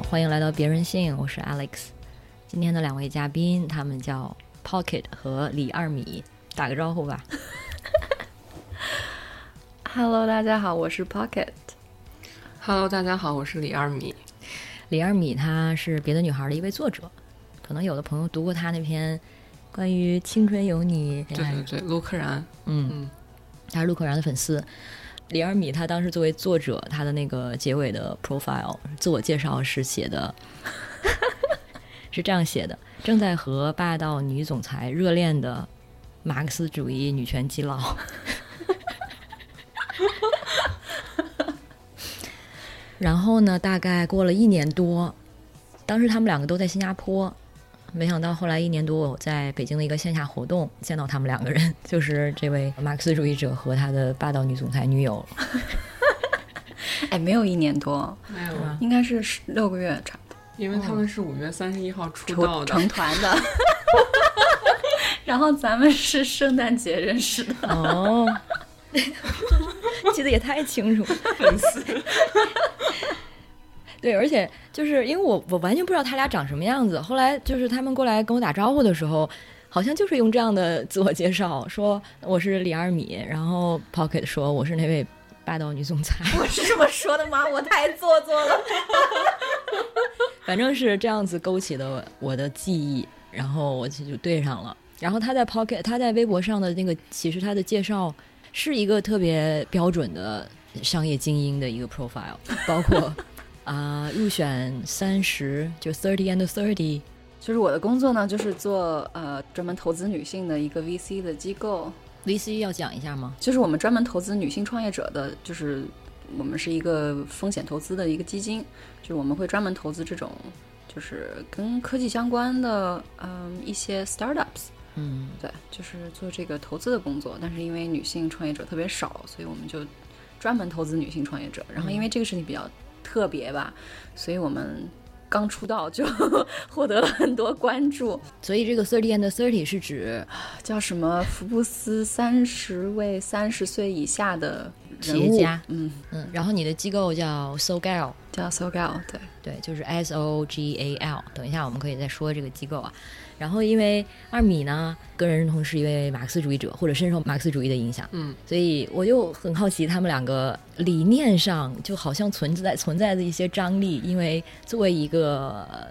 好，欢迎来到别人信，我是 Alex。今天的两位嘉宾，他们叫 Pocket 和李二米，打个招呼吧。Hello，大家好，我是 Pocket。Hello，大家好，我是李二米。李二米他是别的女孩的一位作者，可能有的朋友读过他那篇关于青春有你，对对对，陆柯然，嗯，嗯他是陆柯然的粉丝。李尔米他当时作为作者，他的那个结尾的 profile 自我介绍是写的，是这样写的：正在和霸道女总裁热恋的马克思主义女权基佬。然后呢，大概过了一年多，当时他们两个都在新加坡，没想到后来一年多，我在北京的一个线下活动见到他们两个人，就是这位马克思主义者和他的霸道女总裁女友。哎，没有一年多，没有，吧应该是十六个月差不多因为他们是五月三十一号出道的，成团的。然后咱们是圣诞节认识的，哦，记得也太清楚了。粉丝。对，而且就是因为我我完全不知道他俩长什么样子，后来就是他们过来跟我打招呼的时候，好像就是用这样的自我介绍，说我是李二米，然后 Pocket 说我是那位霸道女总裁，我是这么说的吗？我太做作了。反正是这样子勾起的我的记忆，然后我就就对上了。然后他在 Pocket，他在微博上的那个，其实他的介绍是一个特别标准的商业精英的一个 profile，包括啊、入选三十就 thirty and thirty，就是我的工作呢，就是做呃专门投资女性的一个 VC 的机构，VC 要讲一下吗？就是我们专门投资女性创业者的，就是我们是一个风险投资的一个基金，就是我们会专门投资这种就是跟科技相关的嗯一些 startups。嗯，对，就是做这个投资的工作，但是因为女性创业者特别少，所以我们就专门投资女性创业者。然后因为这个事情比较特别吧，所以我们刚出道就 获得了很多关注。所以这个 thirty and thirty 是指叫什么？福布斯三十位三十岁以下的企业家嗯，嗯，然后你的机构叫 SoGal，叫 SoGal，对，对，就是 S O G A L。等一下我们可以再说这个机构啊。然后因为二米呢，个人认同是一位马克思主义者，或者深受马克思主义的影响，嗯，所以我就很好奇他们两个理念上就好像存在存在的一些张力，因为作为一个。呃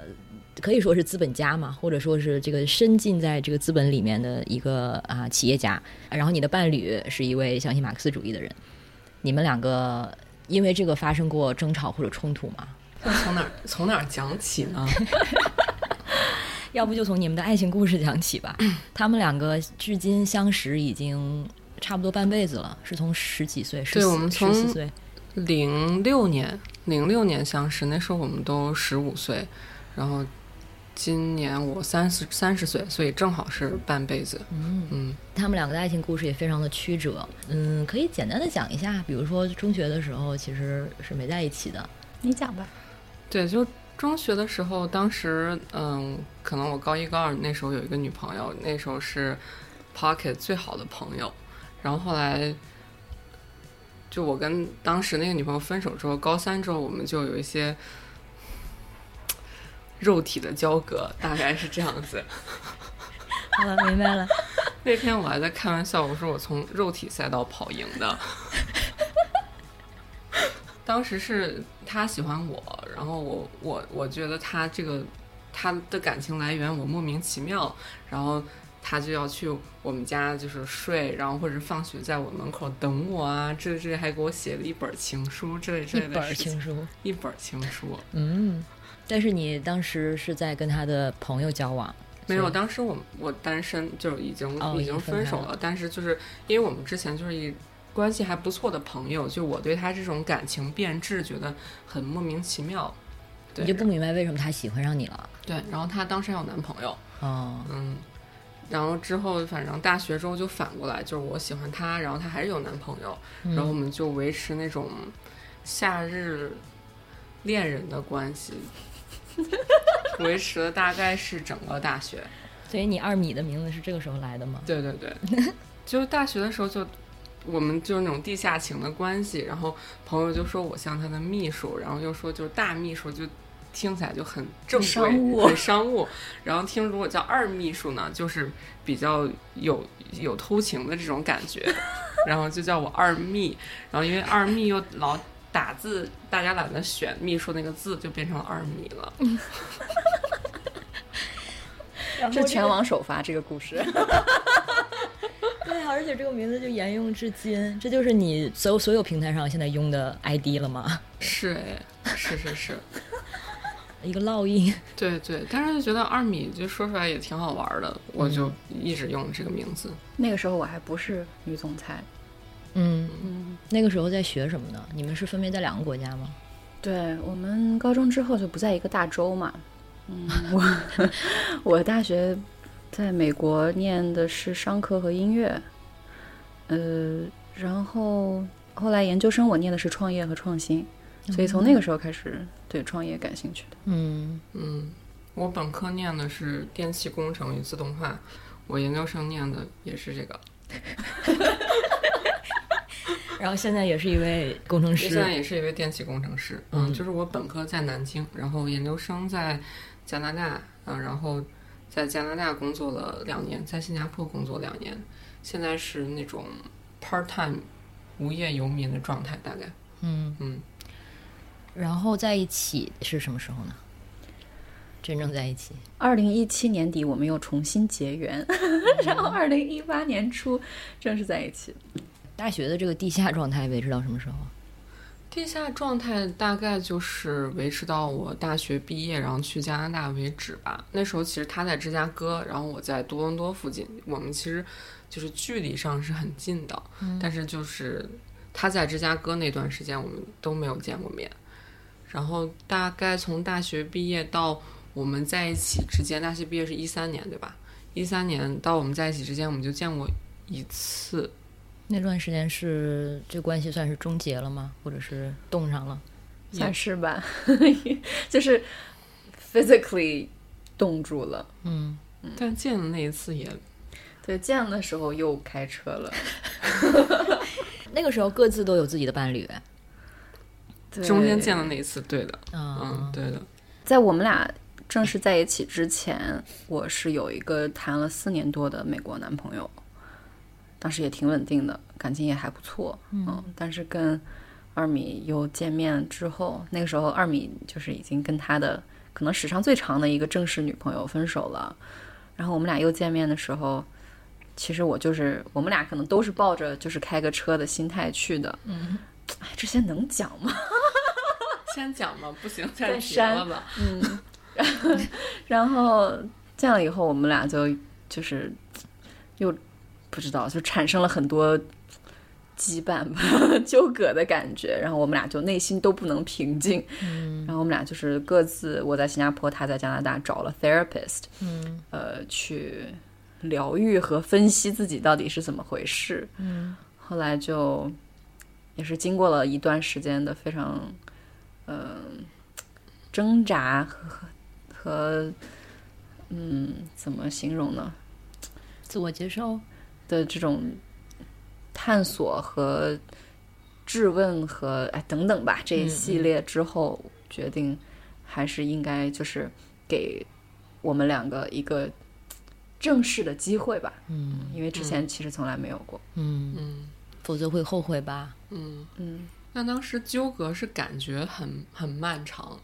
可以说是资本家嘛，或者说是这个深浸在这个资本里面的一个啊企业家。然后你的伴侣是一位相信马克思主义的人，你们两个因为这个发生过争吵或者冲突吗？那从哪儿从哪儿讲起呢？要不就从你们的爱情故事讲起吧。他们两个至今相识已经差不多半辈子了，是从十几岁，对我们从十四岁，零六年，零六年相识，那时候我们都十五岁，然后今年我三十三十岁，所以正好是半辈子。嗯，嗯，他们两个的爱情故事也非常的曲折。嗯，可以简单的讲一下，比如说中学的时候其实是没在一起的，你讲吧。对，就中学的时候，当时嗯，可能我高一高二那时候有一个女朋友，那时候是 Pocket 最好的朋友，然后后来。就我跟当时那个女朋友分手之后，高三之后我们就有一些肉体的交割，大概是这样子。好了，明白了。那天我还在开玩笑，我说我从肉体赛道跑赢的。当时是他喜欢我，然后我我我觉得他这个他的感情来源我莫名其妙，然后他就要去我们家就是睡，然后或者放学在我门口等我啊，这这还给我写了一本情书之类之一类的事情本情书，一本情书。嗯，但是你当时是在跟他的朋友交往，没有，当时我我单身，就已经、哦已经分手了。但是就是因为我们之前就是一关系还不错的朋友，就我对他这种感情变质觉得很莫名其妙。对你就不明白为什么他喜欢上你了。对，然后她当时还有男朋友，哦，嗯，然后之后反正大学之后就反过来，就是我喜欢她，然后她还是有男朋友，然后我们就维持那种夏日恋人的关系，维持了大概是整个大学。所以你二米的名字是这个时候来的吗？对对对，就是大学的时候就。我们就是那种地下情的关系，然后朋友就说我像他的秘书，然后又说就是大秘书，就听起来就很正规、商务很商务。然后听如果叫二秘书呢，就是比较有有偷情的这种感觉，然后就叫我二秘。然后因为二秘又老打字，大家懒得选秘书那个字，就变成了二米了。这全网首发这个故事。对，而且这个名字就沿用至今，这就是你所有所有平台上现在用的 ID 了吗？是哎，是是是，一个烙印。对对，但是就觉得二米就说出来也挺好玩的，我就一直用这个名字。那个时候我还不是女总裁，嗯，嗯，那个时候在学什么呢？你们是分别在两个国家吗？对我们高中之后就不在一个大洲嘛，嗯，我我大学在美国念的是商科和音乐，呃，然后后来研究生我念的是创业和创新，所以从那个时候开始对创业感兴趣的。嗯，嗯，我本科念的是电气工程与自动化，我研究生念的也是这个，然后现在也是一位工程师现在。也是一位电气工程师。嗯就是我本科在南京，然后研究生在加拿大，嗯，然后在加拿大工作了两年，在新加坡工作两年，现在是那种 part time 无业游民的状态，大概，嗯，嗯，然后在一起是什么时候呢？真正在一起？二零一七年底我们又重新结缘，然后二零一八年初正式在一起。大学的这个地下状态维持到什么时候？地下状态大概就是维持到我大学毕业，然后去加拿大为止吧。那时候其实他在芝加哥，然后我在多伦多附近，我们其实就是距离上是很近的，但是就是他在芝加哥那段时间，我们都没有见过面。然后大概从大学毕业到我们在一起之间，大学毕业是一三年对吧？一三年到我们在一起之间，我们就见过一次，那段时间是这关系算是终结了吗？或者是冻上了？算是吧，就是 physically 冻住了。嗯，但见的那一次也对，见的时候又开车了。那个时候各自都有自己的伴侣。对中间见了那一次，对的，啊、嗯，对的。在我们俩正式在一起之前，我是有一个谈了四年多的美国男朋友，当时也挺稳定的，感情也还不错。嗯，但是跟二米又见面之后，那个时候二米就是已经跟他的可能史上最长的一个正式女朋友分手了。然后我们俩又见面的时候，其实我就是我们俩可能都是抱着就是开个车的心态去的。嗯，哎，这些能讲吗？先讲吧，不行再删了吧。嗯，然后见了以后，我们俩就就是又不知道，就产生了很多羁绊吧，纠葛的感觉。然后我们俩就内心都不能平静。嗯然后我们俩就是各自，我在新加坡，他在加拿大找了 therapist，嗯呃，去疗愈和分析自己到底是怎么回事。嗯后来就也是经过了一段时间的非常嗯、挣扎和和嗯怎么形容呢自我接受。的这种探索和质问和哎等等吧这一系列之后，决定还是应该就是给我们两个一个正式的机会吧，嗯因为之前其实从来没有过。嗯，嗯否则会后悔吧？嗯，嗯那当时纠葛是感觉很很漫长，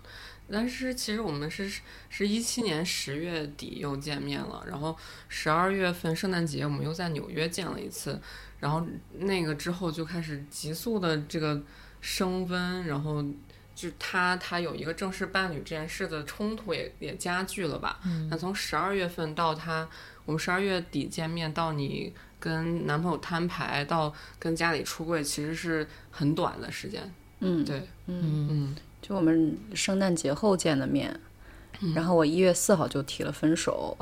但是其实我们是是一七年十月底又见面了，然后十二月份圣诞节我们又在纽约见了一次，然后那个之后就开始急速的这个升温，然后就他他有一个正式伴侣这件事的冲突也也加剧了吧。嗯。那从十二月份到他，我们十二月底见面，到你跟男朋友摊牌，到跟家里出柜，其实是很短的时间。嗯，对，嗯，嗯。嗯就我们圣诞节后见的面，然后我一月四号就提了分手，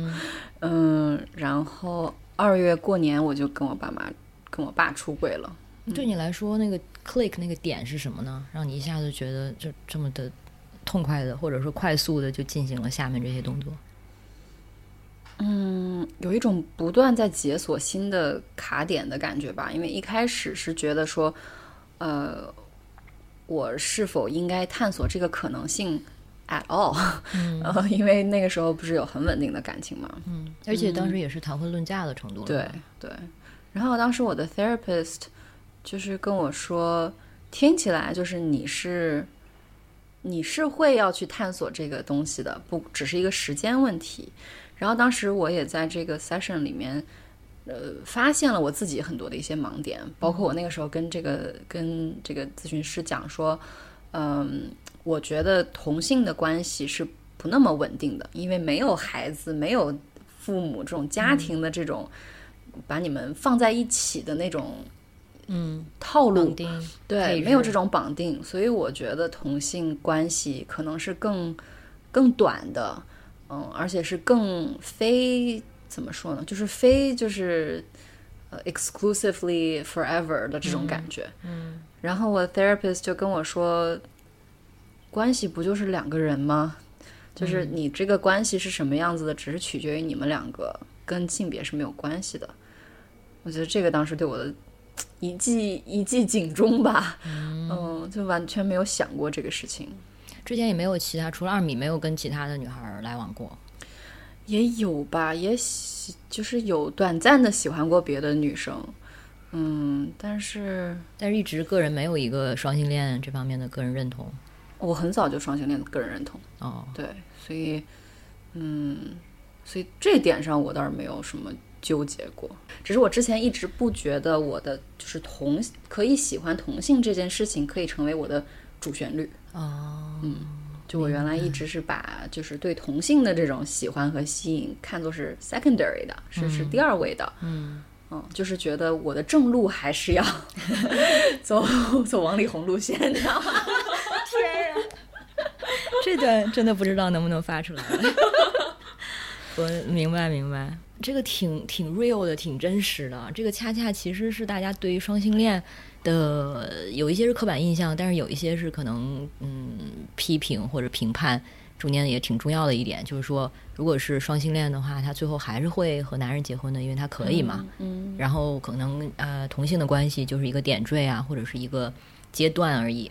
嗯，然后二月过年我就跟我爸妈跟我爸出轨了。对你来说，那个 click 那个点是什么呢？让你一下子觉得就这么的痛快的，或者说快速的就进行了下面这些动作？嗯，有一种不断在解锁新的卡点的感觉吧。因为一开始是觉得说，呃，我是否应该探索这个可能性 at all？嗯，因为那个时候不是有很稳定的感情嘛。嗯，而且当时也是谈婚论嫁的程度了。对对。然后当时我的 therapist 就是跟我说，听起来就是你是你是会要去探索这个东西的，不只是一个时间问题。然后当时我也在这个 session 里面，呃，发现了我自己很多的一些盲点，包括我那个时候跟这个跟这个咨询师讲说，嗯，我觉得同性的关系是不那么稳定的，因为没有孩子，没有父母这种家庭的这种把你们放在一起的那种，嗯，套路，定对，没有这种绑定，所以我觉得同性关系可能是更更短的。嗯，而且是更非怎么说呢？就是非就是呃 exclusively forever 的这种感觉。嗯。然后我 therapist 就跟我说，关系不就是两个人吗？就是你这个关系是什么样子的，只是取决于你们两个，跟性别是没有关系的。我觉得这个当时对我的一记一记警钟吧。嗯，就完全没有想过这个事情。之前也没有其他，除了二米，没有跟其他的女孩来往过。也有吧，也喜就是有短暂的喜欢过别的女生，嗯，但是但是一直个人没有一个双性恋这方面的个人认同。我很早就双性恋的个人认同。哦，对，所以嗯，所以这点上我倒是没有什么纠结过，只是我之前一直不觉得我的就是同可以喜欢同性这件事情可以成为我的主旋律。哦，嗯，就我原来一直是把就是对同性的这种喜欢和吸引看作是 secondary 的，是是第二位的，嗯嗯，就是觉得我的正路还是要 走 走王力宏路线的。天呀，这段真的不知道能不能发出来。我明白明白，这个挺挺 real 的，挺真实的。这个恰恰其实是大家对于双性恋。的有一些是刻板印象，但是有一些是可能嗯批评或者评判，中间也挺重要的一点，就是说，如果是双性恋的话，他最后还是会和男人结婚的，因为他可以嘛。嗯。然后可能呃同性的关系就是一个点缀啊，或者是一个阶段而已。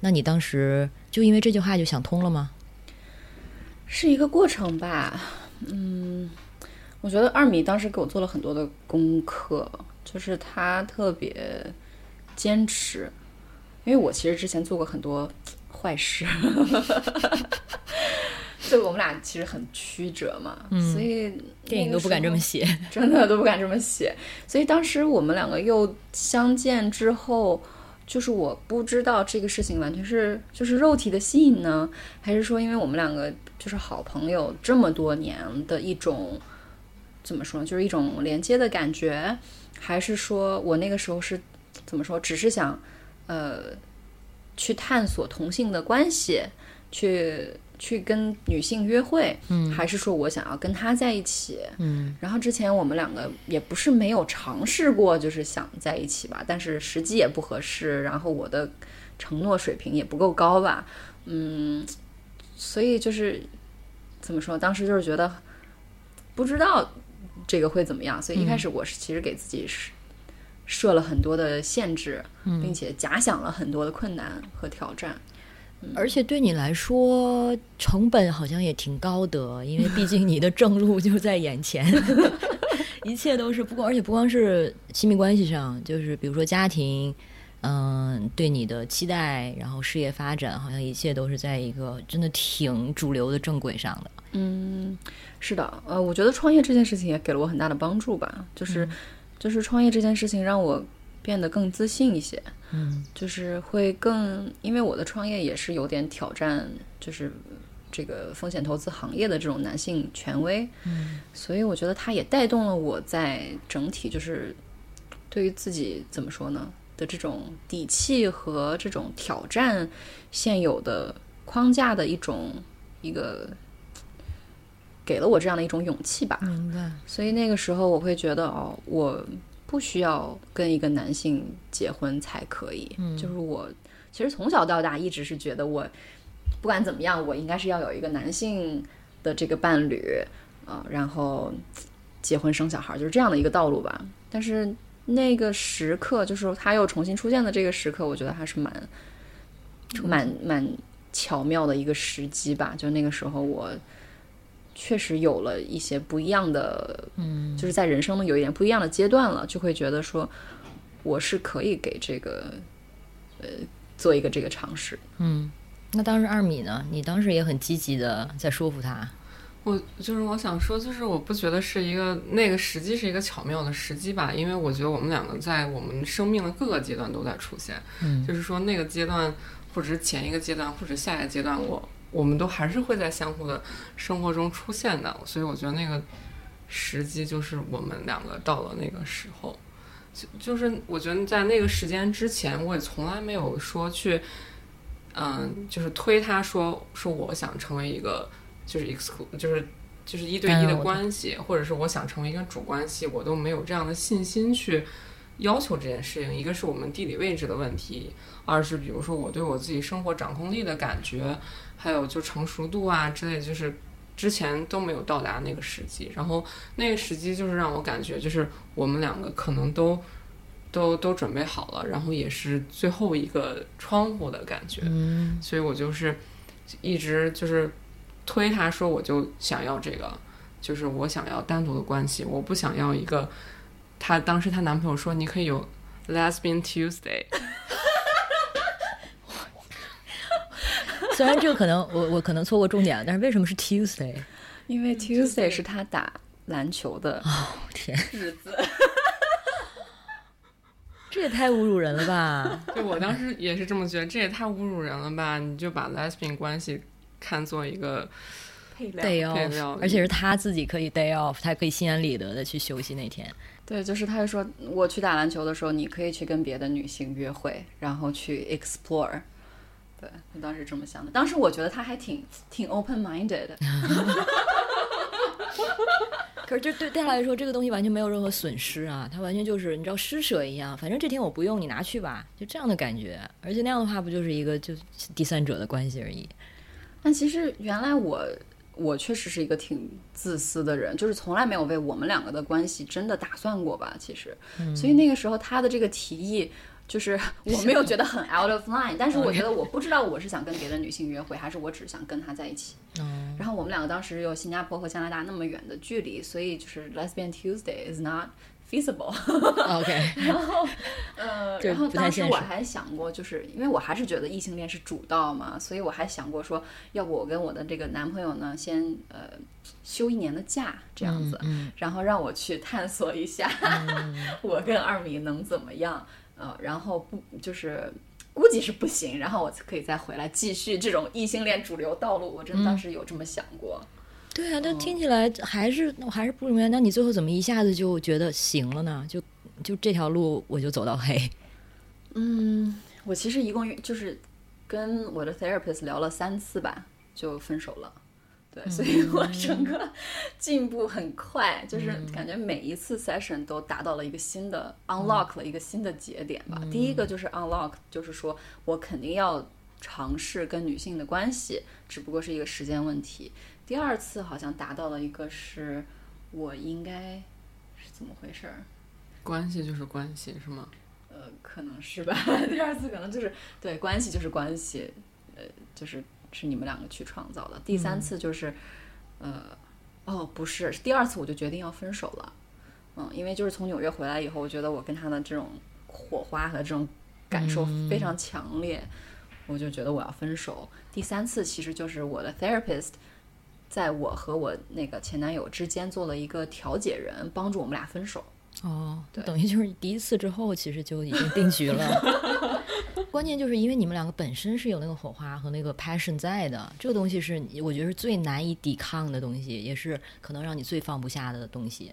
那你当时就因为这句话就想通了吗？是一个过程吧。嗯，我觉得二米当时给我做了很多的功课，就是他特别。坚持，因为我其实之前做过很多 坏事，就我们俩其实很曲折嘛，所以电影都不敢这么写，真的都不敢这么写。所以当时我们两个又相见之后，就是我不知道这个事情完全是就是肉体的吸引呢，还是说因为我们两个就是好朋友这么多年的一种怎么说呢，就是一种连接的感觉，还是说我那个时候是。怎么说？只是想，呃，去探索同性的关系，去去跟女性约会，嗯，还是说我想要跟他在一起，嗯。然后之前我们两个也不是没有尝试过，就是想在一起吧，但是时机也不合适，然后我的承诺水平也不够高吧，嗯，所以就是怎么说？当时就是觉得不知道这个会怎么样，所以一开始我是其实给自己是。设了很多的限制，并且假想了很多的困难和挑战，而且对你来说成本好像也挺高的，因为毕竟你的正路就在眼前，一切都是不光，而且不光是亲密关系上，就是比如说家庭，嗯，对你的期待，然后事业发展，好像一切都是在一个真的挺主流的正轨上的。嗯，是的，呃，我觉得创业这件事情也给了我很大的帮助吧，就是。就是创业这件事情让我变得更自信一些，嗯，就是会更，因为我的创业也是有点挑战，就是这个风险投资行业的这种男性权威，嗯，所以我觉得它也带动了我在整体就是对于自己怎么说呢，的这种底气和这种挑战现有的框架的一种一个，给了我这样的一种勇气吧。明白。所以那个时候我会觉得，哦，我不需要跟一个男性结婚才可以。嗯就是我其实从小到大一直是觉得我不管怎么样，我应该是要有一个男性的这个伴侣，呃，然后结婚生小孩，就是这样的一个道路吧。但是那个时刻，就是他又重新出现的这个时刻，我觉得还是蛮蛮蛮巧妙的一个时机吧。就那个时候我。确实有了一些不一样的，嗯，就是在人生的有一点不一样的阶段了，就会觉得说，我是可以给这个，呃，做一个这个尝试。嗯，那当时二米呢？你当时也很积极的在说服他。我就是我想说，就是我不觉得是一个那个时机是一个巧妙的时机吧，因为我觉得我们两个在我们生命的各个阶段都在出现，嗯就是说那个阶段，或者是前一个阶段，或者下一个阶段，我我们都还是会在相互的生活中出现的，所以我觉得那个时机就是我们两个到了那个时候，就就是我觉得在那个时间之前，我也从来没有说去，嗯，就是推他说说我想成为一个就是 exclu 就是就是一对一的关系，或者是我想成为一个主关系，我都没有这样的信心去要求这件事情。一个是我们地理位置的问题，二是比如说我对我自己生活掌控力的感觉，还有就成熟度啊之类，就是之前都没有到达那个时机。然后那个时机就是让我感觉，就是我们两个可能都都都准备好了，然后也是最后一个窗户的感觉。嗯所以我就是一直就是推他说，我就想要这个，就是我想要单独的关系，我不想要一个。她当时她男朋友说，你可以有 Lesbian Tuesday，虽然这个可能我我可能错过重点了，但是为什么是 Tuesday？因为 Tuesday 是他打篮球的天，日子，这也太侮辱人了吧！对我当时也是这么觉得，这也太侮辱人了吧？你就把 lesbian 关系看作一个配料 day 配料 off，而且是他自己可以 day off，他可以心安理得的去休息那天。对，就是他就说，我去打篮球的时候，你可以去跟别的女性约会，然后去 explore。对我当时这么想的，当时我觉得他还挺挺 open minded 的。可是这对对他来说，这个东西完全没有任何损失啊，他完全就是你知道施舍一样，反正这天我不用，你拿去吧，就这样的感觉。而且那样的话，不就是一个就第三者的关系而已？但其实原来我我确实是一个挺自私的人，就是从来没有为我们两个的关系真的打算过吧。其实，所以那个时候他的这个提议。就是 我没有觉得很 out of line，但是我觉得我不知道我是想跟别的女性约会，还是我只想跟她在一起。嗯，然后我们两个当时有新加坡和加拿大那么远的距离，所以就是 Lesbian Tuesday is not feasible。OK，然后，呃，然后当时我还想过，就是因为我还是觉得异性恋是主道嘛，所以我还想过说，要不我跟我的这个男朋友呢，先呃休一年的假这样子，嗯。然后让我去探索一下，我跟二米能怎么样，呃，然后不就是。估计是不行，然后我可以再回来继续这种异性恋主流道路。我真的当时有这么想过。对啊，但听起来还是我还是不明白，那你最后怎么一下子就觉得行了呢？就就这条路我就走到黑。嗯，我其实一共就是跟我的 therapist 聊了三次吧，就分手了。对，所以我整个进步很快，就是感觉每一次 session 都达到了一个新的 unlock 了一个新的节点吧。第一个就是 unlock，就是说我肯定要尝试跟女性的关系，只不过是一个时间问题。第二次好像达到了一个是我应该是怎么回事儿？关系就是关系，是吗？呃，可能是吧。第二次可能就是对关系就是关系，呃，就是是你们两个去创造的。第三次就是，呃，哦，不是，第二次我就决定要分手了。嗯，因为就是从纽约回来以后，我觉得我跟他的这种火花和这种感受非常强烈，我就觉得我要分手。第三次其实就是我的 therapist。在我和我那个前男友之间做了一个调解人，帮助我们俩分手。哦，对等于就是第一次之后，其实就已经定局了。关键就是因为你们两个本身是有那个火花和那个 passion 在的，这个东西是你我觉得是最难以抵抗的东西，也是可能让你最放不下的东西。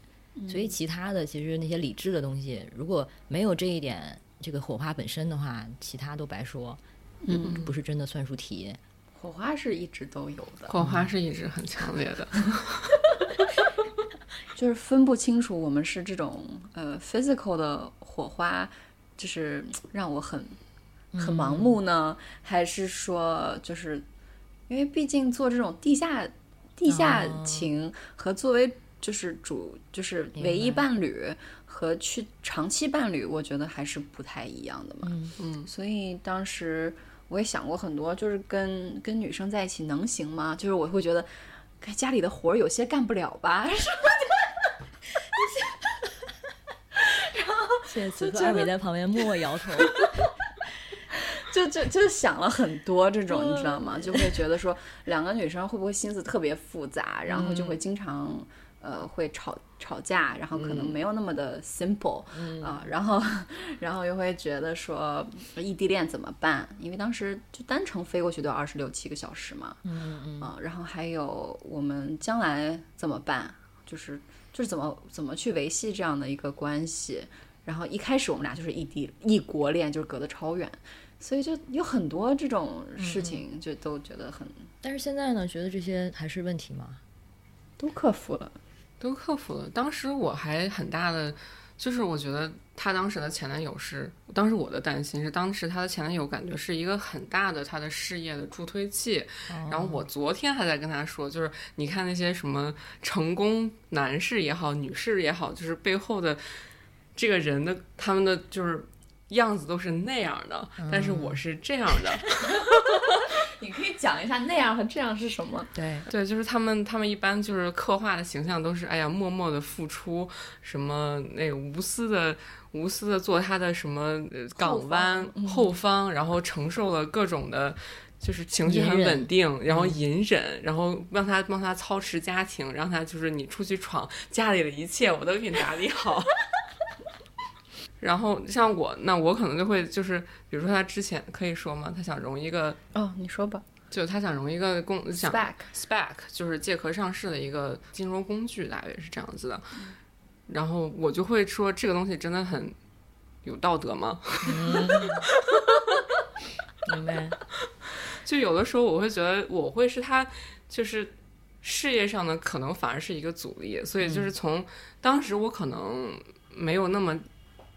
所以其他的其实那些理智的东西，如果没有这一点这个火花本身的话，其他都白说，嗯，不是真的算术题。火花是一直都有的，火花是一直很强烈的。就是分不清楚我们是这种呃 physical 的火花，就是让我很很盲目呢，还是说就是因为毕竟做这种地下地下情和作为就是主就是唯一伴侣和去长期伴侣，我觉得还是不太一样的嘛。嗯嗯，所以当时我也想过很多，就是跟跟女生在一起能行吗？就是我会觉得。家里的活儿有些干不了吧，现在 此刻二美在旁边默默摇头，就就就想了很多这种，你知道吗？就会觉得说两个女生会不会心思特别复杂，然后就会经常呃会吵吵架，然后可能没有那么的 simple 啊，然后然后又会觉得说异地恋怎么办？因为当时就单程飞过去都要二十六七个小时嘛，嗯嗯啊，然后还有我们将来怎么办？就是就是怎么怎么去维系这样的一个关系？然后一开始我们俩就是异地异国恋，就是隔得超远，所以就有很多这种事情，就都觉得很但是现在呢，觉得这些还是问题吗？都克服了。都克服了。当时我还很大的，就是我觉得他当时的前男友是，当时我的担心是，当时他的前男友感觉是一个很大的他的事业的助推器。然后我昨天还在跟他说，就是你看那些什么成功男士也好，女士也好，就是背后的这个人的他们的就是样子都是那样的，但是我是这样的。你可以讲一下那样和这样是什么？对，对，就是他们，他们一般就是刻画的形象都是，哎呀，默默的付出，什么那个无私的、无私的做他的什么呃港湾后方，然后承受了各种的，就是情绪很稳定，然后隐忍，然后让他帮他操持家庭，让他就是你出去闯，家里的一切我都给你打理好。然后像我，那我可能就会就是，比如说他之前可以说吗？他想融一个，哦，你说吧。就他想融一个公想 Spec SPAC 就是借壳上市的一个金融工具，大约是这样子的。然后我就会说，这个东西真的很有道德吗？明白。就有的时候我会觉得，我会是他就是事业上的可能反而是一个阻力，所以就是从当时我可能没有那么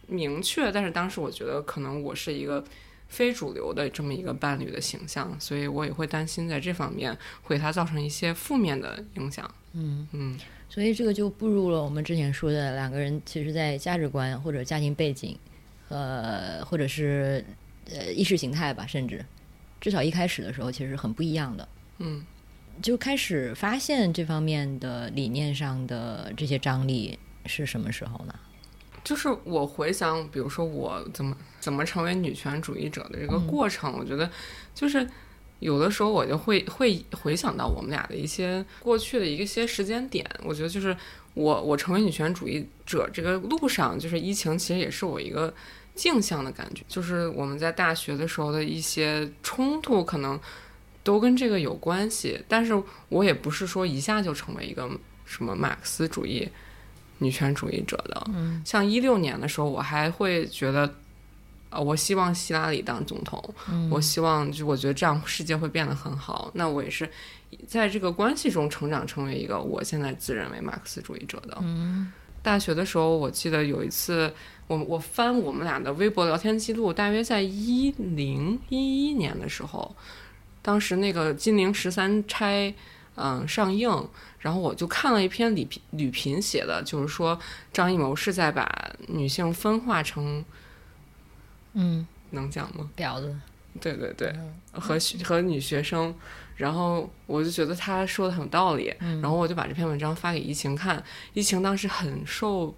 明确，但是当时我觉得可能我是一个。非主流的这么一个伴侣的形象，所以我也会担心在这方面会给他造成一些负面的影响。嗯嗯，所以这个就步入了我们之前说的两个人其实，在价值观或者家庭背景，呃，或者是呃意识形态吧，甚至至少一开始的时候其实很不一样的。嗯，就开始发现这方面的理念上的这些张力是什么时候呢？就是我回想，比如说我怎么怎么成为女权主义者的这个过程，我觉得就是有的时候我就会会回想到我们俩的一些过去的一些时间点。我觉得就是我我成为女权主义者这个路上，就是疫情其实也是我一个镜像的感觉。就是我们在大学的时候的一些冲突，可能都跟这个有关系。但是我也不是说一下就成为一个什么马克思主义。女权主义者的，嗯，像一六年的时候，我还会觉得，呃，我希望希拉里当总统，嗯我希望就我觉得这样世界会变得很好。那我也是在这个关系中成长，成为一个我现在自认为马克思主义者的。嗯大学的时候，我记得有一次，我我翻我们俩的微博聊天记录，大约在一零一一年的时候，当时那个《金陵十三钗》嗯上映，然后我就看了一篇吕吕频写的，就是说张艺谋是在把女性分化成嗯，能讲吗？婊子，对对对，和和女学生，然后我就觉得他说的很有道理，然后我就把这篇文章发给疫情看，疫情当时很受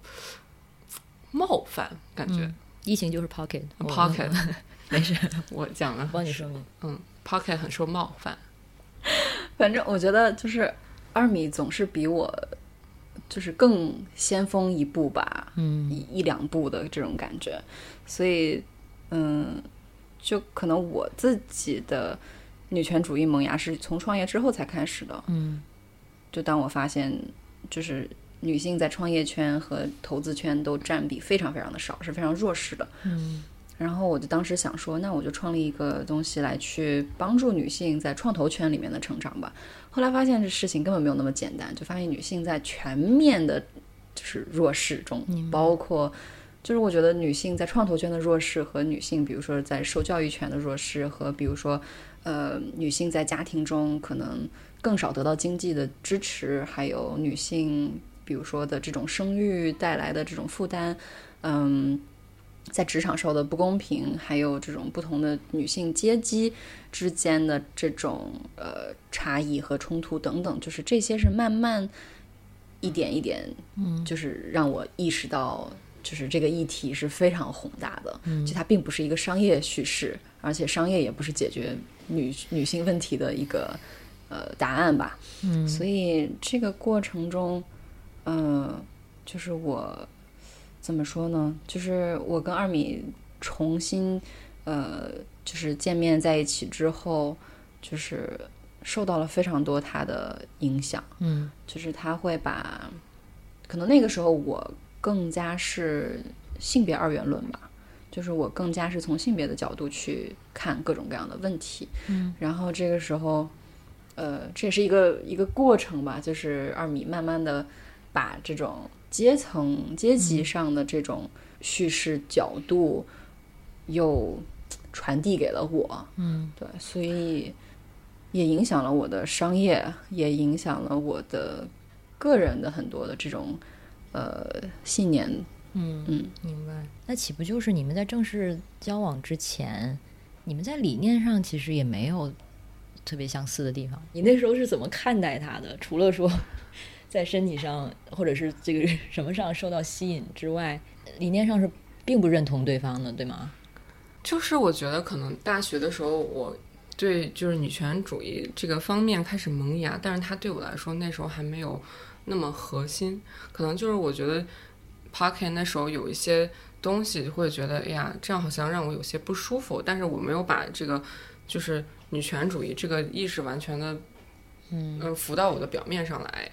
冒犯，感觉、疫情就是 pocket，pocket，没事，我讲了，帮你说明。嗯，pocket 很受冒犯，反正我觉得就是二米总是比我就是更先锋一步吧，嗯一一两步的这种感觉，所以嗯，就可能我自己的女权主义萌芽是从创业之后才开始的。嗯就当我发现，就是女性在创业圈和投资圈都占比非常非常的少，是非常弱势的。嗯然后我就当时想说，那我就创立一个东西来去帮助女性在创投圈里面的成长吧。后来发现这事情根本没有那么简单，就发现女性在全面的，就是弱势中，包括就是我觉得女性在创投圈的弱势和女性，比如说在受教育权的弱势和比如说呃女性在家庭中可能更少得到经济的支持，还有女性比如说的这种生育带来的这种负担，嗯。在职场受的不公平，还有这种不同的女性阶级之间的这种呃差异和冲突等等，就是这些是慢慢一点一点，嗯，就是让我意识到，就是这个议题是非常宏大的，嗯，就它并不是一个商业叙事，而且商业也不是解决女女性问题的一个呃答案吧，嗯，所以这个过程中，嗯，就是我。怎么说呢？就是我跟二米重新，呃，就是见面在一起之后，就是受到了非常多他的影响。嗯，就是他会把，可能那个时候我更加是性别二元论吧，就是我更加是从性别的角度去看各种各样的问题。嗯，然后这个时候，呃，这也是一个一个过程吧，就是二米慢慢的把这种。阶层、阶级上的这种叙事角度，又传递给了我。嗯，对，所以也影响了我的商业，也影响了我的个人的很多的这种呃信念。嗯嗯，明白。那岂不就是你们在正式交往之前，你们在理念上其实也没有特别相似的地方？你那时候是怎么看待他的？除了说。在身体上或者是这个什么上受到吸引之外，理念上是并不认同对方的，对吗？就是我觉得可能大学的时候，我对就是女权主义这个方面开始萌芽，但是它对我来说那时候还没有那么核心。可能就是我觉得 p a r k e 那时候有一些东西会觉得，哎呀，这样好像让我有些不舒服。但是我没有把这个就是女权主义这个意识完全的嗯浮到我的表面上来。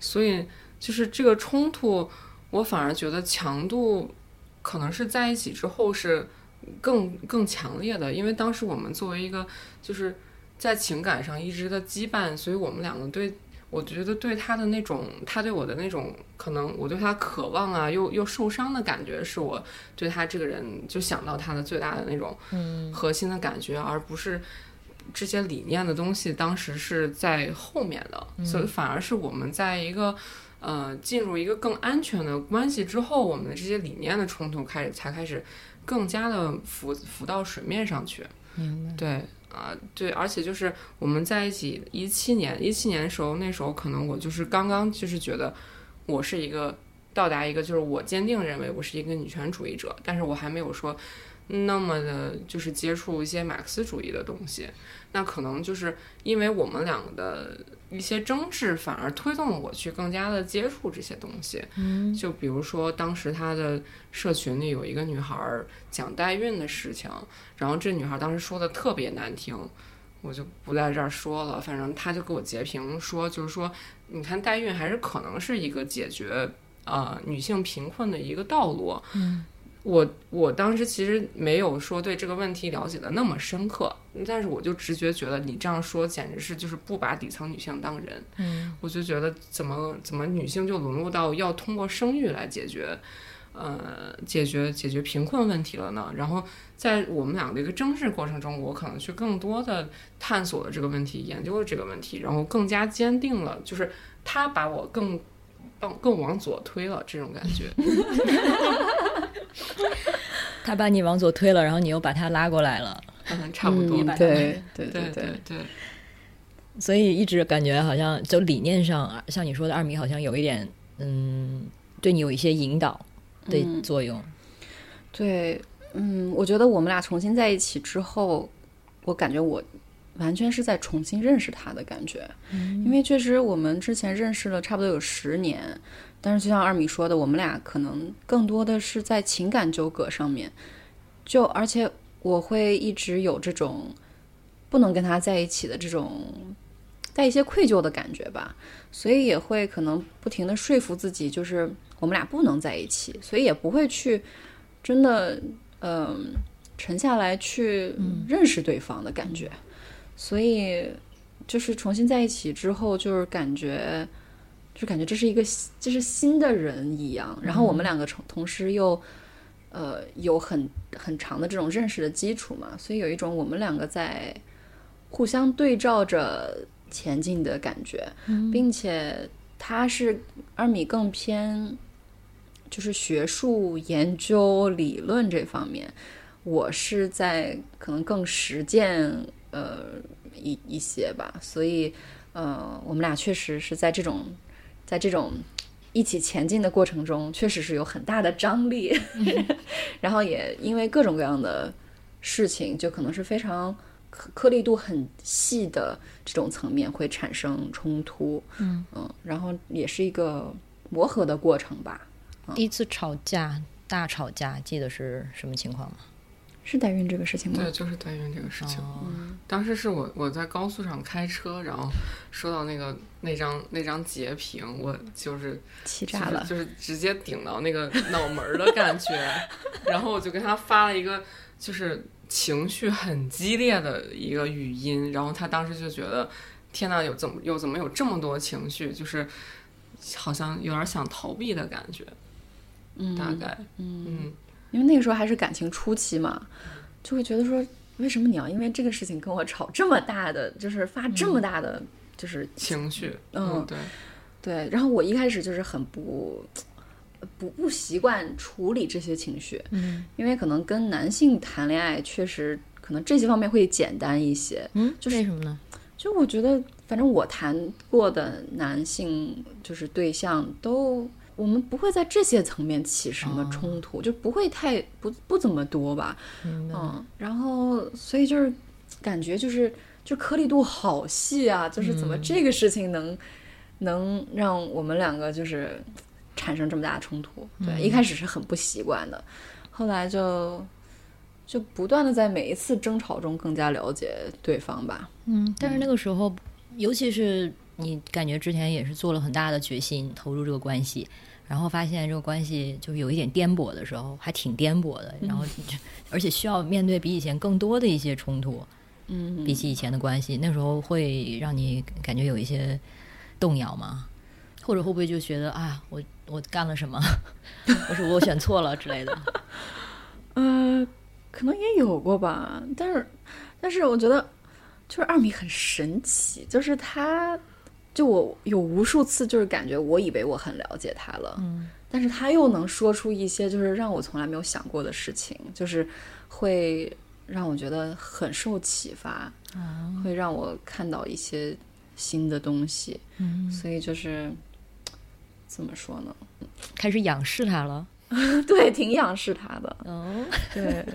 所以，就是这个冲突，我反而觉得强度可能是在一起之后是更更强烈的，因为当时我们作为一个就是在情感上一直的羁绊，所以我们两个对我觉得对他的那种，他对我的那种可能，我对他渴望啊，又又受伤的感觉，是我对他这个人就想到他的最大的那种核心的感觉，而不是。这些理念的东西当时是在后面的，所以反而是我们在一个呃进入一个更安全的关系之后，我们的这些理念的冲突开始才开始更加的浮浮到水面上去。明白？对啊，对，而且就是我们在一起一七年，一七年的时候，那时候可能我就是刚刚就是觉得我是一个到达一个就是我坚定认为我是一个女权主义者，但是我还没有说。那么的，就是接触一些马克思主义的东西，那可能就是因为我们两个的一些争执，反而推动了我去更加的接触这些东西。嗯，就比如说当时他的社群里有一个女孩讲代孕的事情，然后这女孩当时说的特别难听，我就不在这儿说了。反正他就给我截屏说，就是说，你看代孕还是可能是一个解决呃女性贫困的一个道路。嗯。我我当时其实没有说对这个问题了解的那么深刻，但是我就直觉觉得你这样说简直是就是不把底层女性当人。嗯，我就觉得怎么怎么女性就沦落到要通过生育来解决，呃，解决解决贫困问题了呢？然后在我们俩的一个争执过程中，我可能去更多的探索了这个问题，研究了这个问题，然后更加坚定了，就是他把我更更更往左推了这种感觉。他把你往左推了，然后你又把他拉过来了，嗯，差不多，对对对对对。所以一直感觉好像就理念上，像你说的，二米好像有一点，嗯，对你有一些引导的作用。对，嗯，我觉得我们俩重新在一起之后，我感觉我完全是在重新认识他的感觉，因为确实我们之前认识了差不多有十年。但是就像二米说的，我们俩可能更多的是在情感纠葛上面，就而且我会一直有这种不能跟他在一起的这种带一些愧疚的感觉吧，所以也会可能不停的说服自己，就是我们俩不能在一起，所以也不会去真的嗯沉下来去认识对方的感觉，所以就是重新在一起之后，就是感觉，就感觉这是一个就是新的人一样。然后我们两个同同时又呃有很很长的这种认识的基础嘛，所以有一种我们两个在互相对照着前进的感觉，并且他是二米更偏就是学术研究理论这方面。我是在可能更实践呃一一些吧，所以呃我们俩确实是在这种在这种一起前进的过程中，确实是有很大的张力，然后也因为各种各样的事情，就可能是非常颗颗粒度很细的这种层面会产生冲突，嗯。嗯，然后也是一个磨合的过程吧。第一次吵架大吵架，记得是什么情况吗？是代孕这个事情吗？对，就是代孕这个事情。哦当时是我我在高速上开车，然后收到那个那张那张截屏，我就是气炸了，就是、就是直接顶到那个脑门儿的感觉。然后我就跟他发了一个就是情绪很激烈的一个语音，然后他当时就觉得天呐，有怎么有怎么有这么多情绪，就是好像有点想逃避的感觉，嗯，大概嗯。嗯因为那个时候还是感情初期嘛，就会觉得说，为什么你要因为这个事情跟我吵这么大的，就是发这么大的，就是情绪，嗯对。对。然后我一开始就是很不不不习惯处理这些情绪，嗯因为可能跟男性谈恋爱确实可能这些方面会简单一些。嗯，就是为什么呢？就我觉得，反正我谈过的男性就是对象都。我们不会在这些层面起什么冲突，就不会太不不怎么多吧，嗯，然后所以就是感觉就是就颗粒度好细啊，就是怎么这个事情能、能让我们两个就是产生这么大的冲突？对，一开始是很不习惯的，后来就就不断的在每一次争吵中更加了解对方吧。嗯，但是那个时候，尤其是你感觉之前也是做了很大的决心投入这个关系，然后发现这个关系就是有一点颠簸的时候，还挺颠簸的，然后就而且需要面对比以前更多的一些冲突，嗯，比起以前的关系，那时候会让你感觉有一些动摇吗？或者会不会就觉得啊，我我干了什么，我说我选错了之类的？呃，可能也有过吧，但是，但是我觉得，就是二米很神奇，就是他，就我有无数次就是感觉我以为我很了解他了，嗯，但是他又能说出一些就是让我从来没有想过的事情，就是会让我觉得很受启发，哦，会让我看到一些新的东西，嗯，所以就是怎么说呢？开始仰视他了。对，挺仰视他的，哦，对，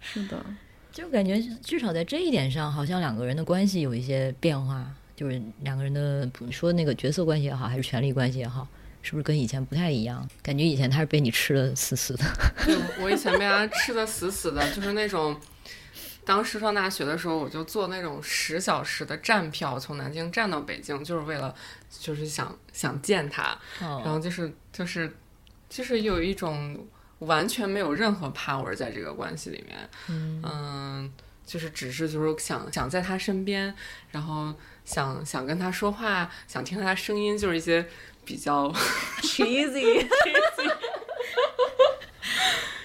是的，就感觉至少在这一点上，好像两个人的关系有一些变化，就是两个人的你说那个角色关系也好，还是权力关系也好，是不是跟以前不太一样？感觉以前他是被你吃的死死的。对，我以前被他吃的死死的，就是那种，当时上大学的时候，我就坐那种十小时的站票，从南京站到北京，就是为了，就是想想见他，然哦，后就是就是就是有一种完全没有任何 power 在这个关系里面，嗯嗯，就是只是就是想想在他身边，然后想想跟他说话，想听他声音，就是一些比较 cheesy，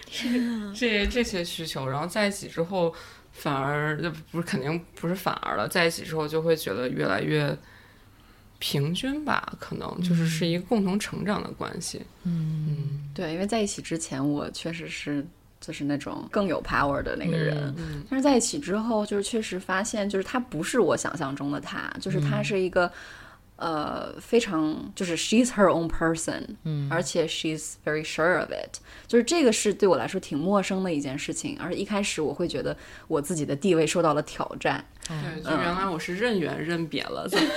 这这些需求，然后在一起之后，反而就不是肯定不是反而了，在一起之后就会觉得越来越平均吧，可能就是是一个共同成长的关系。嗯嗯对，因为在一起之前，我确实是就是那种更有 power 的那个人，嗯但是在一起之后，就是确实发现，就是他不是我想象中的他，就是他是一个。呃，非常就是 she's her own person，嗯，而且 she's very sure of it，就是这个是对我来说挺陌生的一件事情，而一开始我会觉得我自己的地位受到了挑战，对，就原来我是认圆认瘪了，怎么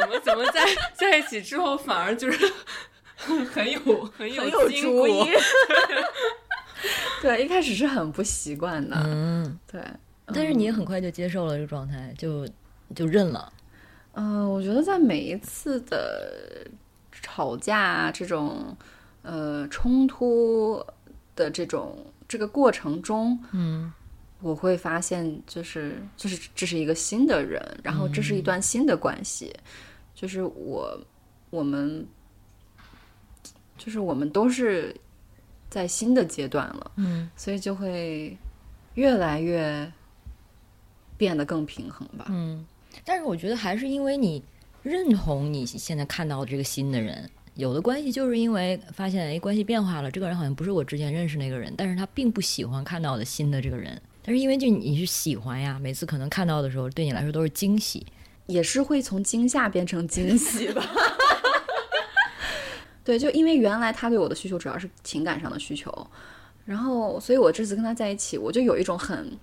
怎么怎么在在一起之后反而就是 很有很有很有筋骨主意。对，一开始是很不习惯的，嗯，对，但是你也很快就接受了这个状态，就就认了。嗯、我觉得在每一次的吵架这种呃冲突的这种这个过程中，嗯我会发现，就是就是这是一个新的人，然后这是一段新的关系，就是我我们就是我们都是在新的阶段了，嗯所以就会越来越变得更平衡吧。嗯，但是我觉得还是因为你认同你现在看到的这个新的人。有的关系就是因为发现哎关系变化了，这个人好像不是我之前认识那个人，但是他并不喜欢看到的新的这个人。但是因为就你是喜欢呀，每次可能看到的时候对你来说都是惊喜。也是会从惊吓变成惊喜吧。对，就因为原来他对我的需求主要是情感上的需求，然后所以我这次跟他在一起，我就有一种很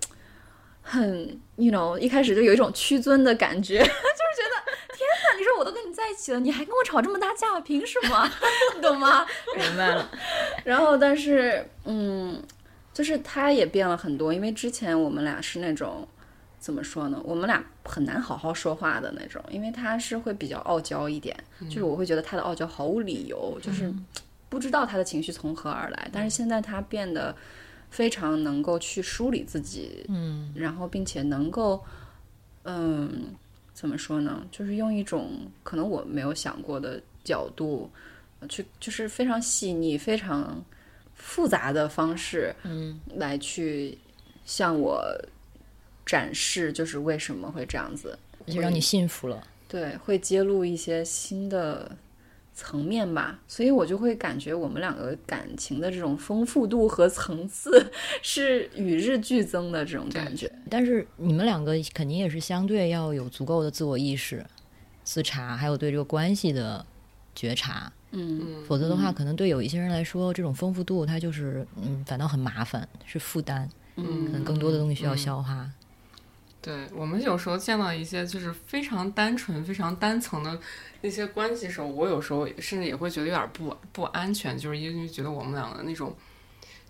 很，you know，一开始就有一种屈尊的感觉，就是觉得天哪，你说我都跟你在一起了，你还跟我吵这么大架，凭什么？你懂吗？明白了，然后，但是，嗯，就是他也变了很多，因为之前我们俩是那种怎么说呢？我们俩很难好好说话的那种，因为他是会比较傲娇一点，就是我会觉得他的傲娇毫无理由，就是不知道他的情绪从何而来。但是现在他变得非常能够去梳理自己，嗯然后并且能够，嗯，怎么说呢？就是用一种可能我没有想过的角度，呃去就是非常细腻、非常复杂的方式嗯来去向我展示，就是为什么会这样子。就让你信服了。对，会揭露一些新的层面吧，所以我就会感觉我们两个感情的这种丰富度和层次 是与日俱增的这种感觉。但是你们两个肯定也是相对要有足够的自我意识、自查，还有对这个关系的觉察。嗯，否则的话，可能对有一些人来说，这种丰富度它就是嗯，反倒很麻烦，是负担，嗯可能更多的东西需要消化。对我们有时候见到一些就是非常单纯、非常单层的那些关系的时候，我有时候甚至也会觉得有点不不安全，就是因为觉得我们两个那种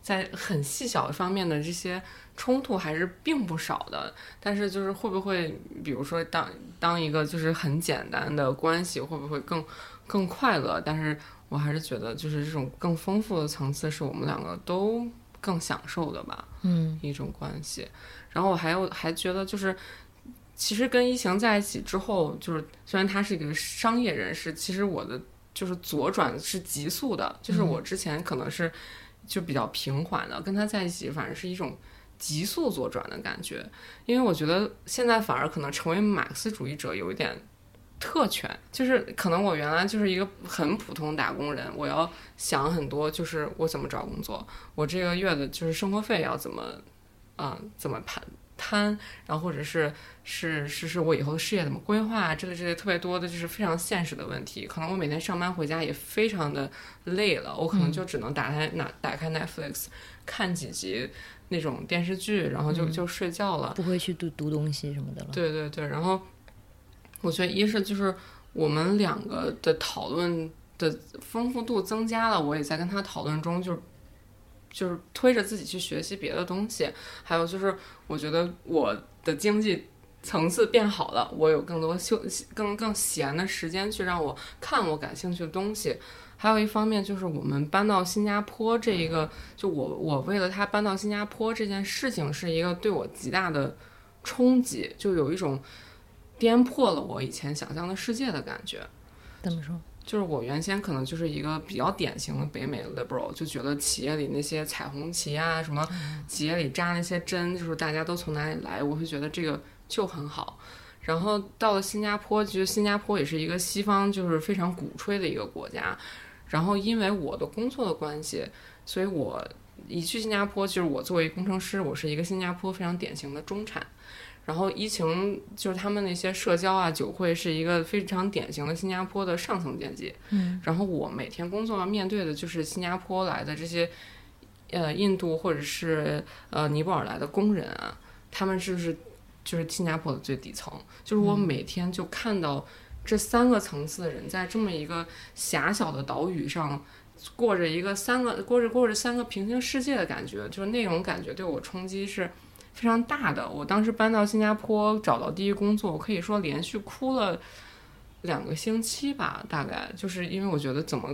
在很细小的方面的这些冲突还是并不少的。但是就是会不会，比如说当当一个就是很简单的关系，会不会更更快乐？但是我还是觉得就是这种更丰富的层次是我们两个都更享受的吧。嗯一种关系。然后我还有还觉得就是，其实跟一晴在一起之后，就是虽然他是一个商业人士，其实我的就是左转是急速的，就是我之前可能是就比较平缓的，跟他在一起反正是一种。急速左转的感觉，因为我觉得现在反而可能成为马克思主义者有一点特权，就是可能我原来就是一个很普通打工人，我要想很多，就是我怎么找工作，我这个月的就是生活费要怎么啊、怎么摊摊，然后或者是是是是我以后的事业怎么规划，这类这类特别多的就是非常现实的问题。可能我每天上班回家也非常的累了，我可能就只能打开拿打开 Netflix 看几集那种电视剧，然后就就睡觉了。不会去读读东西什么的了。对对对，然后我觉得一是就是我们两个的讨论的丰富度增加了，我也在跟他讨论中就是就是推着自己去学习别的东西，还有就是我觉得我的经济。层次变好了，我有更多休更更闲的时间去让我看我感兴趣的东西。还有一方面就是我们搬到新加坡这一个，就我我为了他搬到新加坡这件事情是一个对我极大的冲击，就有一种颠破了我以前想象的世界的感觉。怎么说？就是我原先可能就是一个比较典型的北美 liberal，就觉得企业里那些彩虹旗啊，什么企业里扎那些针，就是大家都从哪里来，我会觉得这个就很好。然后到了新加坡，其实新加坡也是一个西方就是非常鼓吹的一个国家。然后因为我的工作的关系，所以我一去新加坡，就是我作为工程师，我是一个新加坡非常典型的中产。然后疫情就是他们那些社交啊、酒会是一个非常典型的新加坡的上层阶级。嗯，然后我每天工作面对的就是新加坡来的这些，呃，印度或者是呃尼泊尔来的工人啊，他们是不是就是新加坡的最底层？就是我每天就看到这三个层次的人在这么一个狭小的岛屿上。过着一个三个过着过着三个平行世界的感觉，就是那种感觉对我冲击是非常大的。我当时搬到新加坡找到第一工作，我可以说连续哭了两个星期吧，大概就是因为我觉得怎么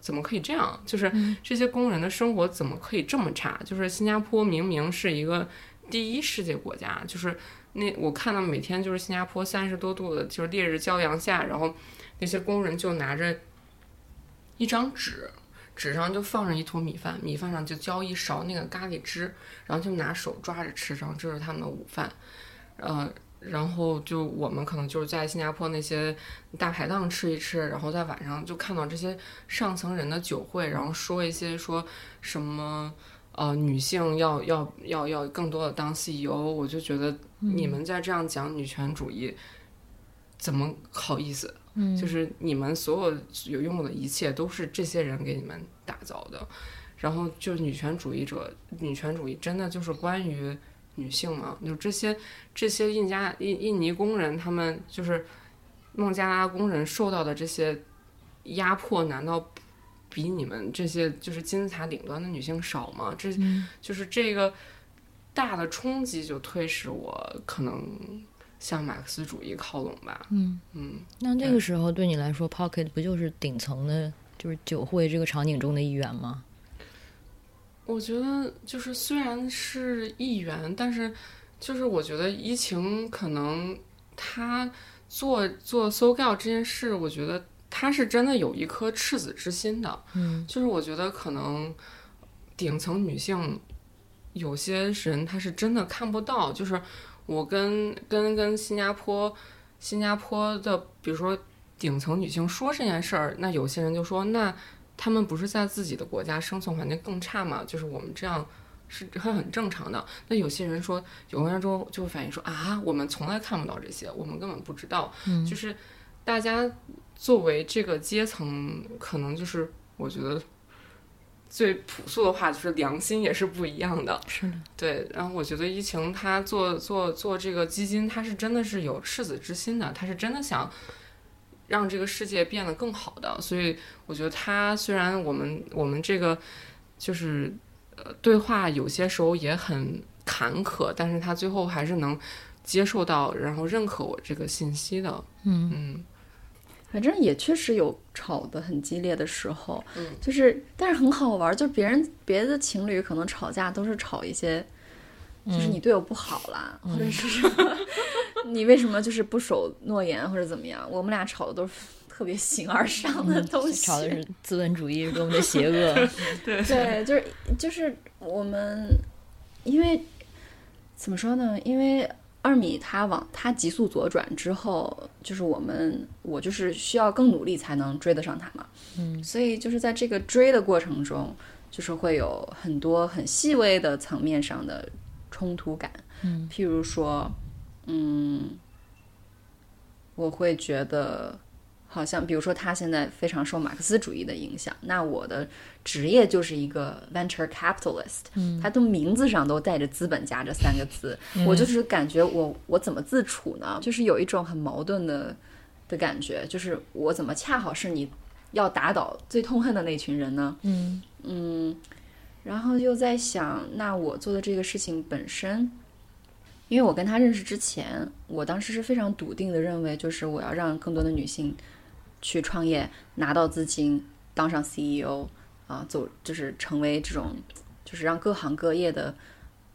怎么可以这样，就是这些工人的生活怎么可以这么差？就是新加坡明明是一个第一世界国家，就是那我看到每天就是新加坡三十多度的，就是烈日骄阳下，然后那些工人就拿着一张纸，纸上就放着一坨米饭，米饭上就浇一勺那个咖喱汁，然后就拿手抓着吃，然后这是他们的午饭，呃。然后就我们可能就是在新加坡那些大排档吃一吃，然后在晚上就看到这些上层人的酒会，然后说一些说什么呃女性要要要要更多的当 CEO，我就觉得你们在这样讲女权主义，怎么好意思？嗯，就是你们所有有拥有的一切都是这些人给你们打造的，然后就女权主义者，女权主义真的就是关于。女性吗，就这些这些印加印印尼工人，他们就是孟加拉工人受到的这些压迫，难道比你们这些就是金字塔顶端的女性少吗？这就是这个大的冲击，就推使我可能向马克思主义靠拢吧。嗯嗯，那这个时候对你来说，Pocket 不就是顶层的，就是酒会这个场景中的一员吗？我觉得就是虽然是议员，但是就是我觉得疫情可能他做做搜 l 这件事，我觉得他是真的有一颗赤子之心的。嗯，就是我觉得可能顶层女性有些人他是真的看不到。就是我跟跟跟新加坡新加坡的，比如说顶层女性说这件事儿，那有些人就说那。他们不是在自己的国家生存环境更差吗？就是我们这样是很很正常的。那有些人说，有些人就就会反映说啊，我们从来看不到这些，我们根本不知道。嗯，就是大家作为这个阶层，可能就是我觉得最朴素的话，就是良心也是不一样的。是的，对。然后我觉得疫情他做做做这个基金，他是真的是有赤子之心的，他是真的想。让这个世界变得更好的，所以我觉得他虽然我们我们这个就是呃对话有些时候也很坎坷，但是他最后还是能接受到，然后认可我这个信息的。嗯嗯，反正也确实有吵得很激烈的时候，嗯，就是但是很好玩，就别人别的情侣可能吵架都是吵一些。就是你对我不好啦，或者是什么，你为什么就是不守诺言或者怎么样？我们俩吵的都是特别形而上的东西，吵的是 资本主义多么的邪恶。对对，就是就是我们，因为怎么说呢？因为二米他往他急速左转之后，就是我们我就是需要更努力才能追得上他嘛。嗯，所以就是在这个追的过程中，就是会有很多很细微的层面上的。冲突感，嗯，譬如说，嗯，我会觉得好像，比如说他现在非常受马克思主义的影响，那我的职业就是一个 venture capitalist，嗯，他的名字上都带着资本家这三个字，我就是感觉我我怎么自处呢？就是有一种很矛盾的的感觉，就是我怎么恰好是你要打倒最痛恨的那群人呢？嗯嗯。然后又在想，那我做的这个事情本身，因为我跟他认识之前，我当时是非常笃定的认为，就是我要让更多的女性去创业，拿到资金，当上 CEO，啊，走就是成为这种，就是让各行各业的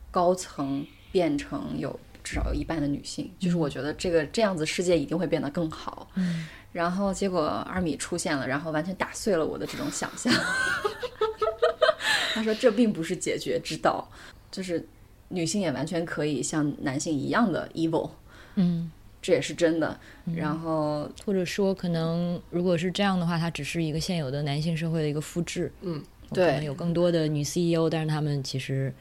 高层变成有至少有一半的女性，就是我觉得这个这样子世界一定会变得更好。嗯，然后结果二米出现了，然后完全打碎了我的这种想象。他说：“这并不是解决之道，就是女性也完全可以像男性一样的 evil，嗯，这也是真的。然后或者说，可能如果是这样的话，它只是一个现有的男性社会的一个复制。嗯，对，可能有更多的女 CEO，但是他们其实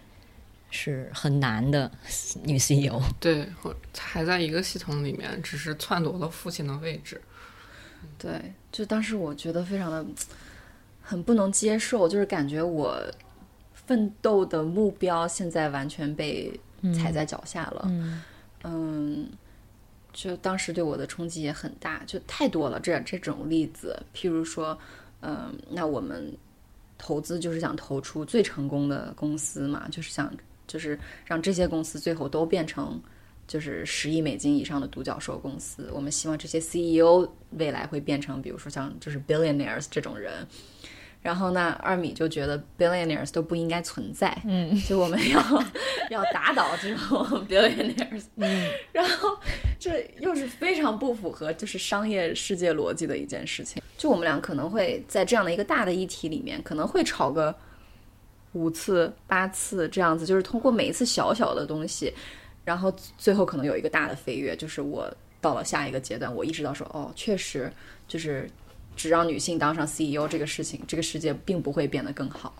是很难的女 CEO。对，还在一个系统里面，只是篡夺了父亲的位置。对，就当时我觉得非常的。”很不能接受，就是感觉我奋斗的目标现在完全被踩在脚下了。嗯，嗯，就当时对我的冲击也很大，就太多了。这这种例子，譬如说，嗯，那我们投资就是想投出最成功的公司嘛，就是想就是让这些公司最后都变成就是十亿美金以上的独角兽公司。我们希望这些 CEO 未来会变成，比如说像就是 billionaires 这种人。然后呢，二米就觉得 billionaires 都不应该存在，嗯，就我们要 要打倒这种 billionaires，嗯，然后这又是非常不符合就是商业世界逻辑的一件事情。就我们俩可能会在这样的一个大的议题里面，可能会吵个五次八次这样子，就是通过每一次小小的东西，然后最后可能有一个大的飞跃，就是我到了下一个阶段，我意识到说，哦，确实就是只让女性当上 CEO 这个事情，这个世界并不会变得更好。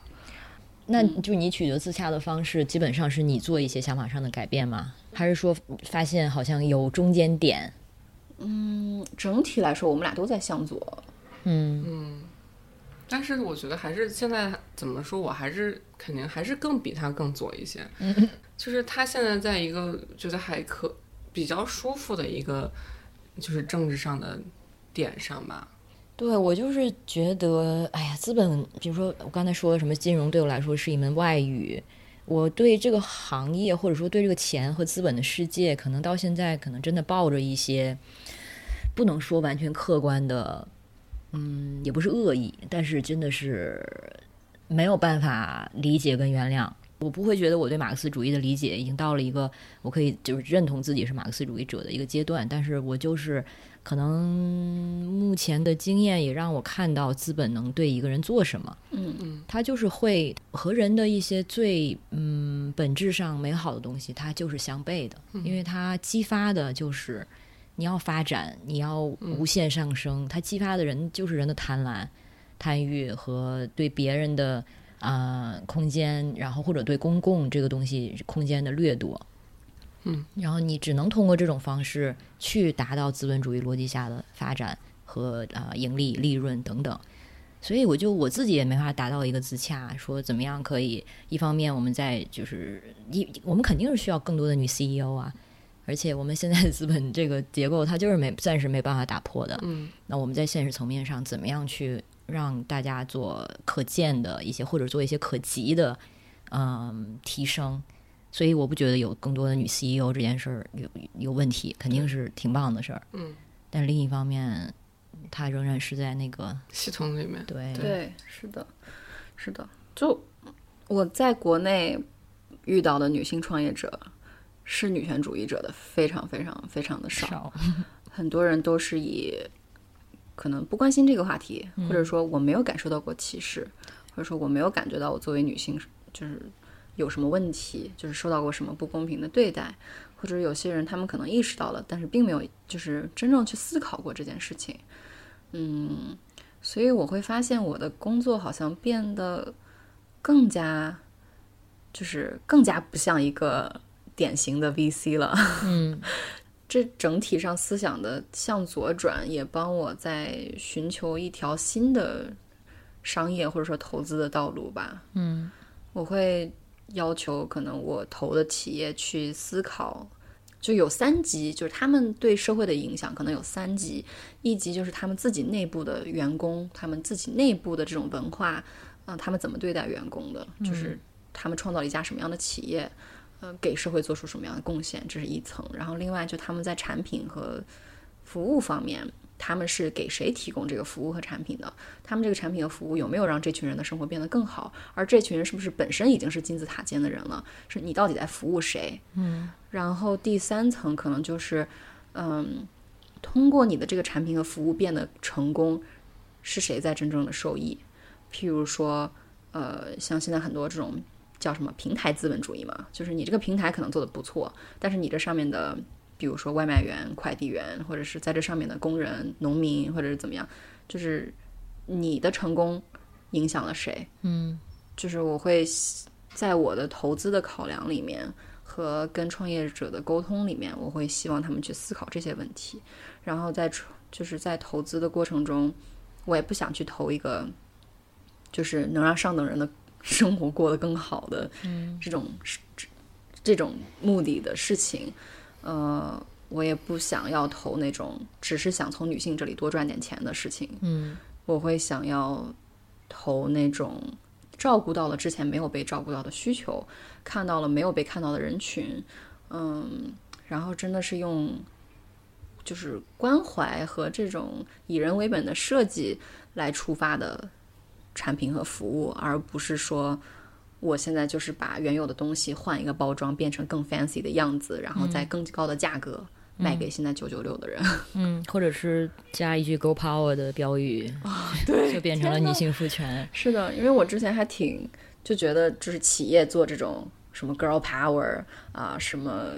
那就你取得自洽的方式，基本上是你做一些想法上的改变吗？还是说发现好像有中间点？嗯，整体来说，我们俩都在向左。嗯嗯但是我觉得还是现在怎么说，我还是肯定还是更比他更左一些。嗯，就是他现在在一个觉得还可比较舒服的一个就是政治上的点上吧。对我就是觉得，哎呀，资本，比如说我刚才说的什么金融，对我来说是一门外语。我对这个行业，或者说对这个钱和资本的世界，可能到现在可能真的抱着一些不能说完全客观的，嗯，也不是恶意，但是真的是没有办法理解跟原谅。我不会觉得我对马克思主义的理解已经到了一个我可以就是认同自己是马克思主义者的一个阶段，但是我就是可能目前的经验也让我看到资本能对一个人做什么。嗯。嗯，它就是会和人的一些最嗯本质上美好的东西，它就是相悖的，因为它激发的就是你要发展，你要无限上升，它激发的人就是人的贪婪、贪欲和对别人的啊、呃空间，然后或者对公共这个东西空间的掠夺。嗯，然后你只能通过这种方式去达到资本主义逻辑下的发展和啊、呃盈利、利润等等。所以我就我自己也没法达到一个自洽，说怎么样可以一方面我们在就是一我们肯定是需要更多的女 CEO 啊，而且我们现在的资本这个结构它就是没暂时没办法打破的。嗯那我们在现实层面上怎么样去让大家做可见的一些或者做一些可及的嗯提升？所以我不觉得有更多的女 CEO 这件事儿有有问题，肯定是挺棒的事儿。嗯，但另一方面，它仍然是在那个系统里面，对。对，是的，是的。就我在国内遇到的女性创业者，是女权主义者的非常非常非常的少，少。很多人都是以可能不关心这个话题，或者说我没有感受到过歧视，或者说我没有感觉到我作为女性就是有什么问题，就是受到过什么不公平的对待，或者有些人他们可能意识到了，但是并没有就是真正去思考过这件事情。嗯，所以我会发现我的工作好像变得更加，就是更加不像一个典型的 VC 了。嗯 这整体上思想的向左转，也帮我在寻求一条新的商业或者说投资的道路吧。嗯我会要求可能我投的企业去思考，就有三级，就是他们对社会的影响可能有三级，一级就是他们自己内部的员工，他们自己内部的这种文化，啊、他们怎么对待员工的，就是他们创造了一家什么样的企业，呃，给社会做出什么样的贡献，这是一层。然后另外就他们在产品和服务方面，他们是给谁提供这个服务和产品的？他们这个产品和服务有没有让这群人的生活变得更好？而这群人是不是本身已经是金字塔尖的人了？是你到底在服务谁？嗯然后第三层可能就是，嗯，通过你的这个产品和服务变得成功，是谁在真正的受益？譬如说，呃，像现在很多这种叫什么平台资本主义嘛，就是你这个平台可能做的不错，但是你这上面的，比如说外卖员、快递员，或者是在这上面的工人、农民，或者是怎么样，就是你的成功影响了谁？嗯就是我会在我的投资的考量里面和跟创业者的沟通里面，我会希望他们去思考这些问题，然后在创就是在投资的过程中，我也不想去投一个就是能让上等人的生活过得更好的这种这这种目的的事情，呃，我也不想要投那种只是想从女性这里多赚点钱的事情，嗯。我会想要投那种照顾到了之前没有被照顾到的需求，看到了没有被看到的人群，嗯，然后真的是用就是关怀和这种以人为本的设计来出发的产品和服务，而不是说我现在就是把原有的东西换一个包装，变成更 fancy 的样子，然后再更高的价格卖给现在九九六的人。嗯，或者是加一句 “Go Power” 的标语，对就变成了女性赋权。是的，因为我之前还挺就觉得，就是企业做这种什么 girl power 啊，什么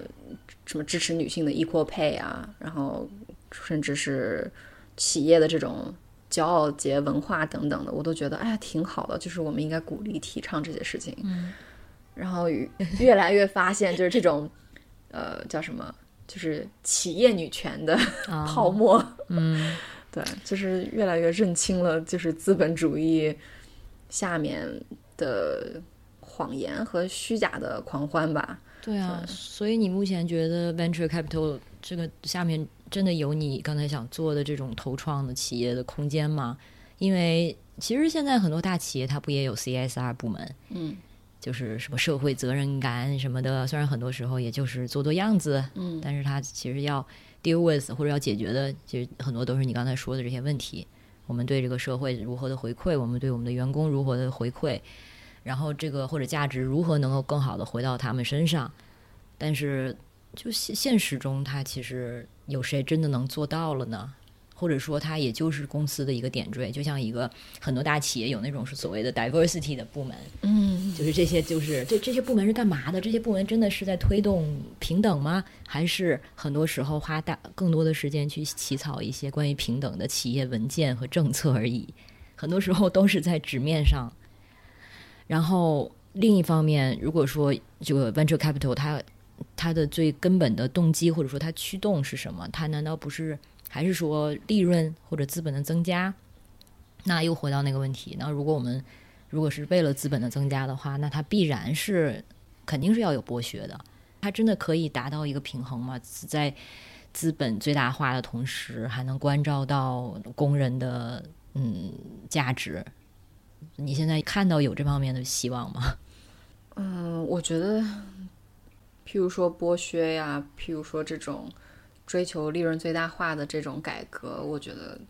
什么支持女性的 equal pay 啊，然后甚至是企业的这种骄傲节文化等等的，我都觉得哎呀挺好的，就是我们应该鼓励提倡这些事情。嗯，然后越越来越发现，就是这种呃叫什么，就是企业女权的啊 泡沫。嗯，对，就是越来越认清了，就是资本主义下面的谎言和虚假的狂欢吧。对啊，所以你目前觉得 venture capital 这个下面真的有你刚才想做的这种投创的企业的空间吗？因为其实现在很多大企业它不也有 CSR 部门，嗯就是什么社会责任感什么的，虽然很多时候也就是做做样子，嗯但是它其实要 deal with 或者要解决的，其实很多都是你刚才说的这些问题。我们对这个社会如何的回馈，我们对我们的员工如何的回馈，然后这个或者价值如何能够更好的回到他们身上。但是就现现实中，它其实有谁真的能做到了呢？或者说，它也就是公司的一个点缀，就像一个很多大企业有那种是所谓的 diversity 的部门，嗯就是这些，就是这这些部门是干嘛的？这些部门真的是在推动平等吗？还是很多时候花大更多的时间去起草一些关于平等的企业文件和政策而已？很多时候都是在纸面上。然后另一方面，如果说这个 venture capital 它它的最根本的动机或者说它驱动是什么？它难道不是还是说利润或者资本的增加？那又回到那个问题，那如果我们如果是为了资本的增加的话，那它必然是肯定是要有剥削的。它真的可以达到一个平衡吗？在资本最大化的同时，还能关照到工人的嗯价值？你现在看到有这方面的希望吗？嗯，我觉得，譬如说剥削呀，譬如说这种追求利润最大化的这种改革，我觉得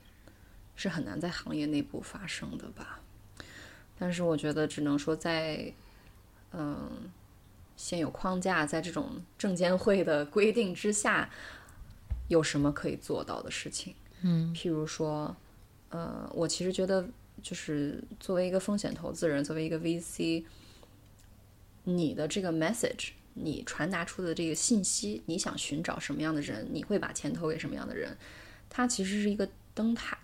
是很难在行业内部发生的吧。但是我觉得只能说在，嗯，现有框架，在这种证监会的规定之下，有什么可以做到的事情？嗯譬如说，呃，我其实觉得，就是作为一个风险投资人，作为一个 VC，你的这个 message，你传达出的这个信息，你想寻找什么样的人，你会把钱投给什么样的人，它其实是一个灯塔。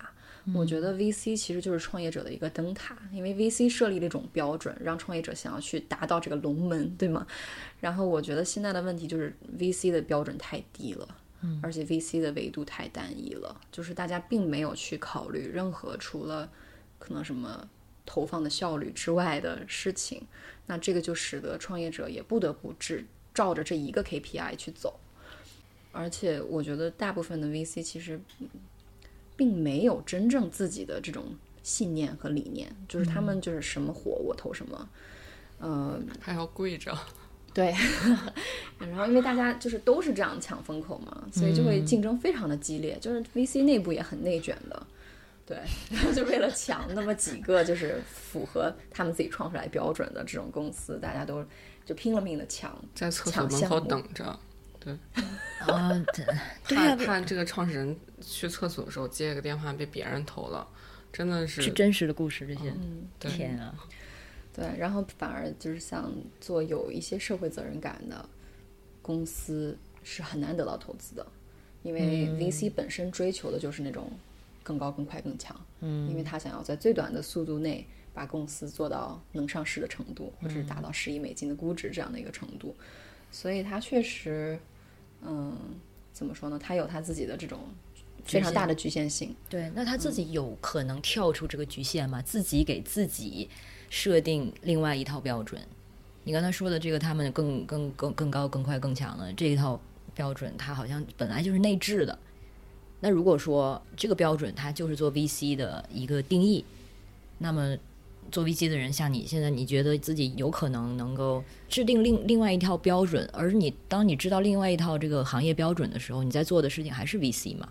我觉得 VC 其实就是创业者的一个灯塔，因为 VC 设立了一种标准，让创业者想要去达到这个龙门，对吗？然后我觉得现在的问题就是 VC 的标准太低了。而且 VC 的维度太单一了，就是大家并没有去考虑任何除了可能什么投放的效率之外的事情，那这个就使得创业者也不得不只照着这一个 KPI 去走。而且我觉得大部分的 VC 其实嗯并没有真正自己的这种信念和理念，就是他们就是什么火我投什么，呃，还要跪着。对，然后因为大家就是都是这样抢风口嘛，所以就会竞争非常的激烈，就是 VC 内部也很内卷的，对，然 后就为了抢那么几个就是符合他们自己创出来标准的这种公司，大家都就拼了命的抢，在厕所门口等着，对 啊，对对怕啊，怕这个创始人去厕所的时候接个电话被别人投了，真的是是真实的故事，这些天啊，对，然后反而就是像做有一些社会责任感的公司是很难得到投资的，因为 VC 本身追求的就是那种更高、更快、更强，嗯，因为他想要在最短的速度内把公司做到能上市的程度，或者是达到十亿美金的估值这样的一个程度，所以他确实，嗯，怎么说呢？他有他自己的这种非常大的局限性，对，那他自己有可能跳出这个局限吗？自己给自己设定另外一套标准。你刚才说的这个，他们更更更更高、更快、更强的这一套标准，它好像本来就是内置的。那如果说这个标准它就是做 VC 的一个定义，那么做 VC 的人，像你现在，你觉得自己有可能能够制定另另外一套标准，而你当你知道另外一套这个行业标准的时候，你在做的事情还是 VC 吗？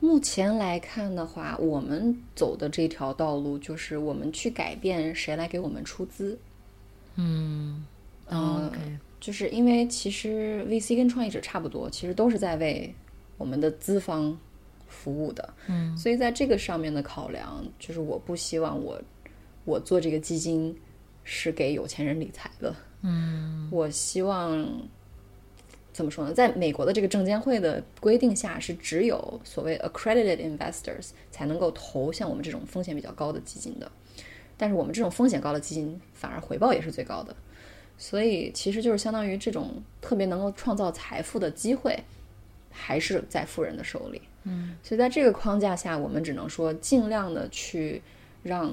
目前来看的话，我们走的这条道路就是我们去改变谁来给我们出资。嗯嗯 OK 就是因为其实 VC 跟创业者差不多，其实都是在为我们的资方服务的。嗯所以在这个上面的考量，就是我不希望我我做这个基金是给有钱人理财的。嗯我希望怎么说呢？在美国的这个证监会的规定下，是只有所谓 accredited investors 才能够投像我们这种风险比较高的基金的。但是我们这种风险高的基金，反而回报也是最高的。所以其实就是相当于这种特别能够创造财富的机会，还是在富人的手里。嗯，所以在这个框架下，我们只能说尽量的去让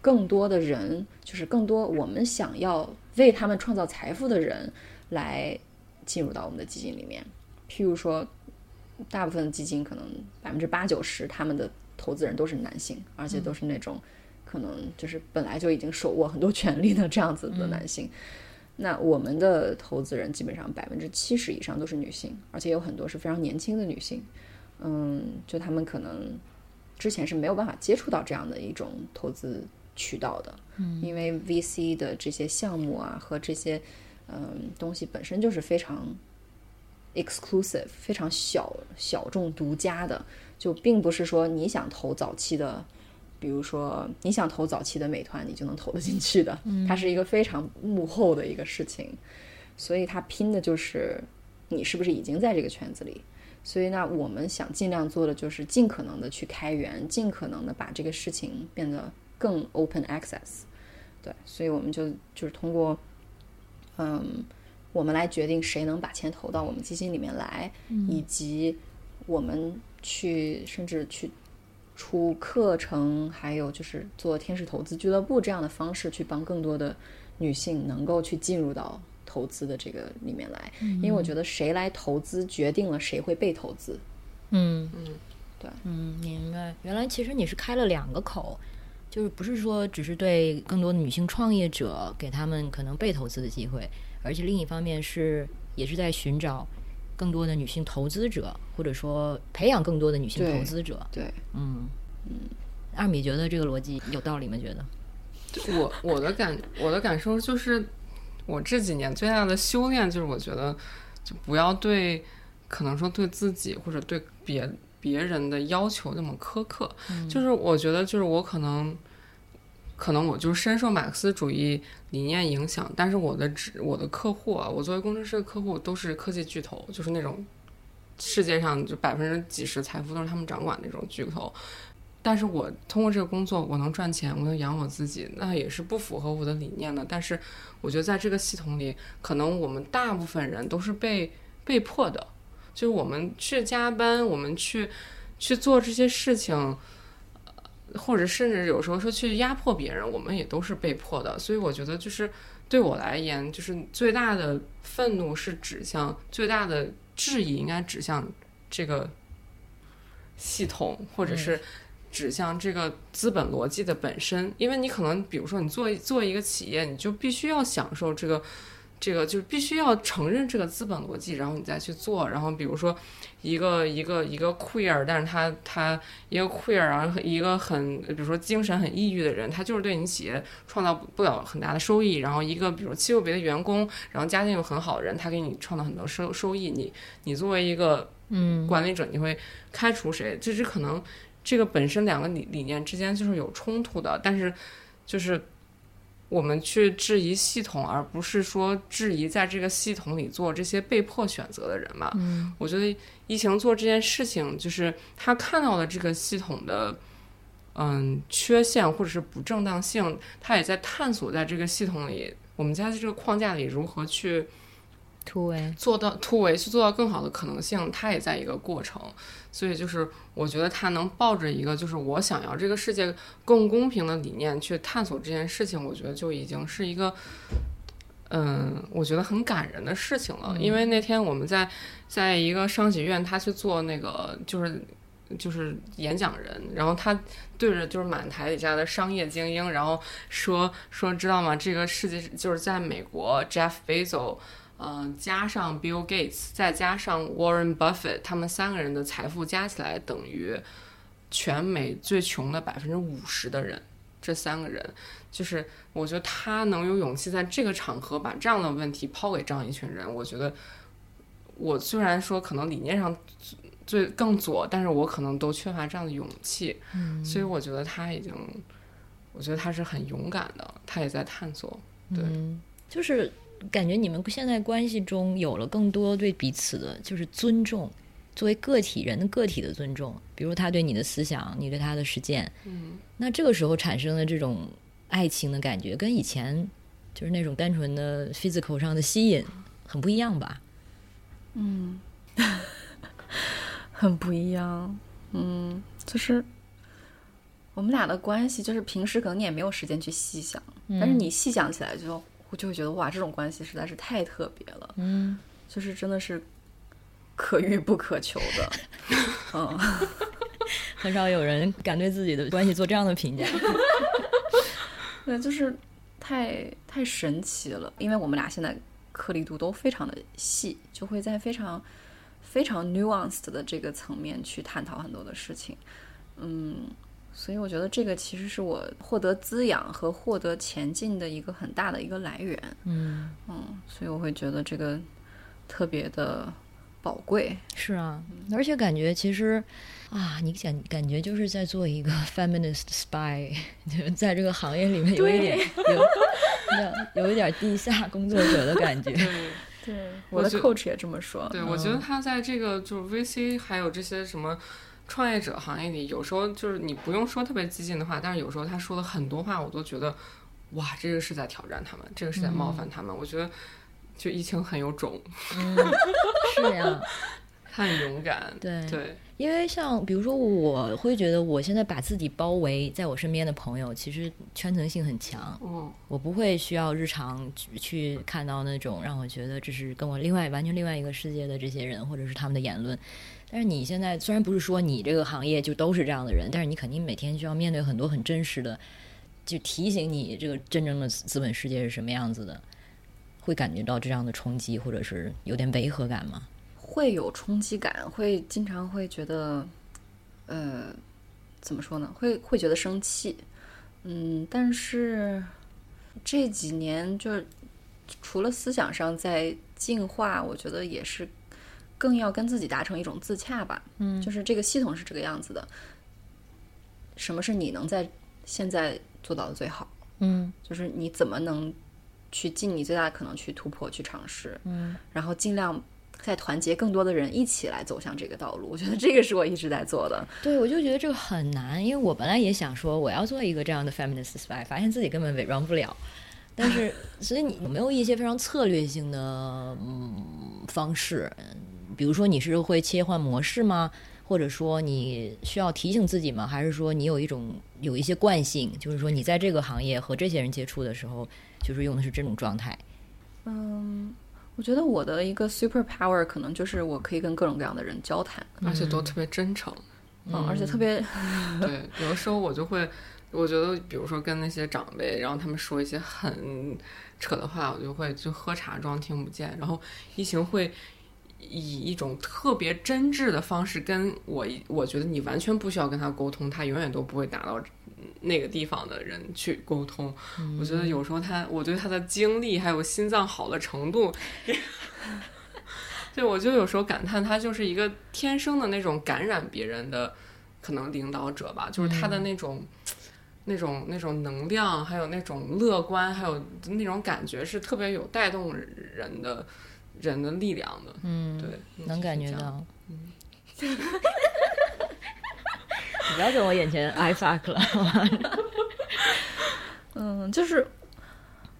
更多的人，就是更多我们想要为他们创造财富的人，来进入到我们的基金里面。譬如说，大部分基金可能百分之八九十，他们的投资人都是男性，而且都是那种可能就是本来就已经手握很多权力的这样子的男性。那我们的投资人基本上百分之七十以上都是女性，而且有很多是非常年轻的女性。嗯，就他们可能之前是没有办法接触到这样的一种投资渠道的，嗯，因为 VC 的这些项目啊和这些嗯东西本身就是非常 exclusive、非常小小众、独家的，就并不是说你想投早期的。比如说，你想投早期的美团，你就能投得进去的。它是一个非常幕后的一个事情，所以它拼的就是你是不是已经在这个圈子里。所以呢，我们想尽量做的就是尽可能的去开源，尽可能的把这个事情变得更 open access。对，所以我们就就是通过，嗯，我们来决定谁能把钱投到我们基金里面来，以及我们去甚至去出课程，还有就是做天使投资俱乐部这样的方式，去帮更多的女性能够去进入到投资的这个里面来。因为我觉得谁来投资，决定了谁会被投资。嗯嗯，对，嗯，明白。原来其实你是开了两个口，就是不是说只是对更多的女性创业者给他们可能被投资的机会，而且另一方面是也是在寻找更多的女性投资者，或者说培养更多的女性投资者。对，嗯嗯，二米觉得这个逻辑有道理吗？觉得？我我的感我的感受就是，我这几年最大的修炼就是，我觉得就不要对可能说对自己或者对别别人的要求那么苛刻。就是我觉得就是我可能可能我就是深受马克思主义理念影响，但是我的只我的客户啊，我作为工程师的客户都是科技巨头，就是那种世界上就百分之几十财富都是他们掌管那种巨头。但是我通过这个工作，我能赚钱，我能养我自己，那也是不符合我的理念的。但是我觉得在这个系统里，可能我们大部分人都是被被迫的，就是我们去加班，我们去去做这些事情，呃或者甚至有时候说去压迫别人，我们也都是被迫的。所以我觉得，就是对我来言，就是最大的愤怒是指向最大的质疑，应该指向这个系统，或者是指向这个资本逻辑的本身。因为你可能，比如说你做做一个企业，你就必须要享受这个。这个就是必须要承认这个资本逻辑，然后你再去做。然后比如说一个一个一个 queer，但是他他一个 queer，然后一个很比如说精神很抑郁的人，他就是对你企业创造不了很大的收益。然后一个比如欺负别的员工，然后家境又很好的人，他给你创造很多收收益，你你作为一个嗯管理者，你会开除谁？这是可能这个本身两个理理念之间就是有冲突的，但是就是。我们去质疑系统，而不是说质疑在这个系统里做这些被迫选择的人嘛。嗯我觉得疫情做这件事情，就是他看到了这个系统的嗯缺陷或者是不正当性，他也在探索在这个系统里，我们在这个框架里如何去突围，做到突围，去做到更好的可能性，它也在一个过程。所以就是我觉得他能抱着一个就是我想要这个世界更公平的理念去探索这件事情，我觉得就已经是一个。嗯，我觉得很感人的事情了，因为那天我们在在一个商学院，他去做那个就是就是演讲人，然后他对着就是满台底下的商业精英，然后说说知道吗？这个世界就是在美国，Jeff Bezos，呃，加上 Bill Gates，再加上 Warren Buffett，他们三个人的财富加起来等于全美最穷的百分之五十的人。这三个人，就是我觉得他能有勇气在这个场合把这样的问题抛给这样一群人，我觉得我虽然说可能理念上最更左，但是我可能都缺乏这样的勇气。嗯所以我觉得他已经，我觉得他是很勇敢的，他也在探索。对，嗯，就是感觉你们现在关系中有了更多对彼此的，就是尊重，作为个体人的个体的尊重，比如他对你的思想，你对他的实践，嗯，那这个时候产生的这种爱情的感觉，跟以前就是那种单纯的 physical 上的吸引很不一样吧？嗯，很不一样。嗯，就是我们俩的关系，就是平时可能你也没有时间去细想，但是你细想起来就就会觉得哇，这种关系实在是太特别了，嗯，就是真的是可遇不可求的。嗯，很少有人敢对自己的关系做这样的评价。对，就是太太神奇了，因为我们俩现在颗粒度都非常的细，就会在非常非常 nuanced 的这个层面去探讨很多的事情。嗯，所以我觉得这个其实是我获得滋养和获得前进的一个很大的一个来源。嗯，嗯，所以我会觉得这个特别的宝贵。是啊，而且感觉其实啊，你感感觉就是在做一个 feminist spy，就是在这个行业里面有一点有有有一点地下工作者的感觉。对。对，我的 coach 也这么说。对，我觉得他在这个就是 VC 还有这些什么创业者行业里，有时候就是你不用说特别激进的话，但是有时候他说的很多话，我都觉得哇，这个是在挑战他们，这个是在冒犯他们。我觉得就疫情很有种，嗯，是呀，他 很勇敢。对对，因为像比如说，我会觉得我现在把自己包围在我身边的朋友，其实圈层性很强。嗯，我不会需要日常去去看到那种让我觉得这是跟我另外完全另外一个世界的这些人，或者是他们的言论。但是你现在虽然不是说你这个行业就都是这样的人，但是你肯定每天需要面对很多很真实的，就提醒你这个真正的资本世界是什么样子的，会感觉到这样的冲击，或者是有点违和感吗？会有冲击感，会经常会觉得，呃，怎么说呢？会会觉得生气，嗯，但是这几年就除了思想上在进化，我觉得也是更要跟自己达成一种自洽吧。嗯就是这个系统是这个样子的，什么是你能在现在做到的最好？嗯就是你怎么能去尽你最大的可能去突破、去尝试，嗯，然后尽量再团结更多的人一起来走向这个道路。我觉得这个是我一直在做的。对，我就觉得这个很难，因为我本来也想说我要做一个这样的 feminist spy，发现自己根本伪装不了。但是，所以你有没有一些非常策略性的嗯方式？嗯比如说你是会切换模式吗？或者说你需要提醒自己吗？还是说你有一种有一些惯性，就是说你在这个行业和这些人接触的时候，就是用的是这种状态？嗯，我觉得我的一个 super power 可能就是我可以跟各种各样的人交谈，而且都特别真诚。嗯，而且特别对，有的时候我就会，我觉得，比如说跟那些长辈，然后他们说一些很扯的话，我就会就喝茶装听不见，然后疫情会以一种特别真挚的方式跟我，我觉得你完全不需要跟他沟通，他永远都不会达到那个地方的人去沟通。我觉得有时候他，我对他的精力还有心脏好的程度。对，我就有时候感叹，他就是一个天生的那种感染别人的可能领导者吧，就是他的那种、那种、那种能量，还有那种乐观，还有那种感觉，是特别有带动人的人的力量的。嗯，对，能感觉。到。你不要跟我眼前 i fuck 了，好吧？嗯，就是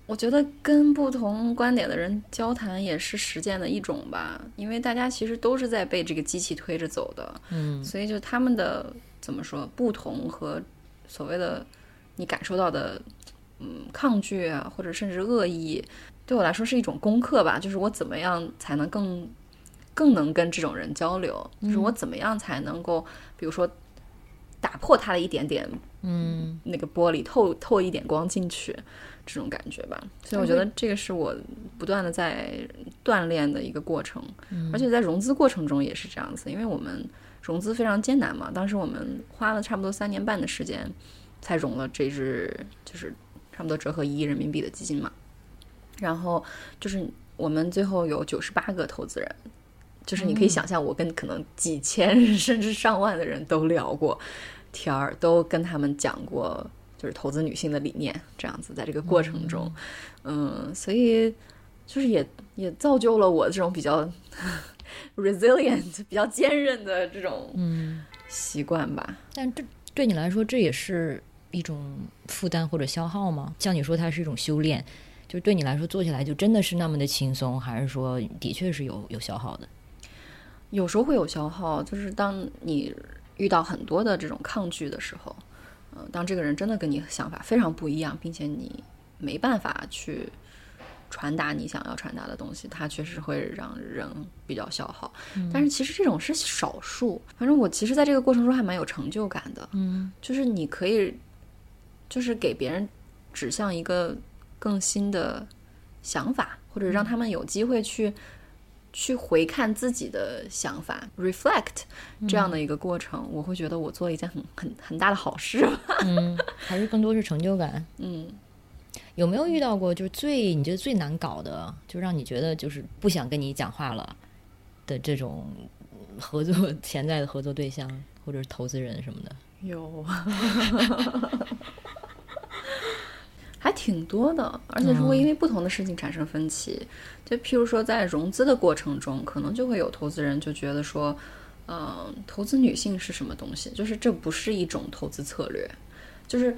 我觉得跟不同观点的人交谈也是实践的一种吧，因为大家其实都是在被这个机器推着走的，嗯所以就他们的怎么说不同和所谓的你感受到的嗯抗拒啊，或者甚至恶意，对我来说是一种功课吧，就是我怎么样才能更更能跟这种人交流，就是我怎么样才能够，比如说打破他的一点点嗯那个玻璃透透一点光进去，这种感觉吧。所以我觉得这个是我不断的在锻炼的一个过程，而且在融资过程中也是这样子，因为我们融资非常艰难嘛，当时我们花了差不多三年半的时间才融了这支，就是差不多折合一亿人民币的基金嘛。然后就是我们最后有九十八个投资人，就是你可以想象，我跟可能几千 甚至上万的人都聊过天儿，都跟他们讲过就是投资女性的理念，这样子在这个过程中，嗯，所以就是也也造就了我这种比较 resilient、比较坚韧的这种嗯，习惯吧。但这对你来说，这也是一种负担或者消耗吗？像你说，它是一种修炼，就对你来说做起来就真的是那么的轻松，还是说的确是有有消耗的？有时候会有消耗，就是当你遇到很多的这种抗拒的时候，嗯、当这个人真的跟你想法非常不一样，并且你没办法去传达你想要传达的东西，它确实会让人比较消耗。但是其实这种是少数，反正我其实在这个过程中还蛮有成就感的。嗯就是你可以，就是给别人指向一个更新的想法，或者让他们有机会去去回看自己的想法，reflect 这样的一个过程，我会觉得我做了一件很很很大的好事吧。嗯，还是更多是成就感。嗯，有没有遇到过就是最你觉得最难搞的，就让你觉得就是不想跟你讲话了的这种合作 潜在的合作对象或者是投资人什么的？有，还挺多的，而且是会因为不同的事情产生分歧。就譬如说，在融资的过程中，可能就会有投资人就觉得说，嗯、投资女性是什么东西？就是这不是一种投资策略，就是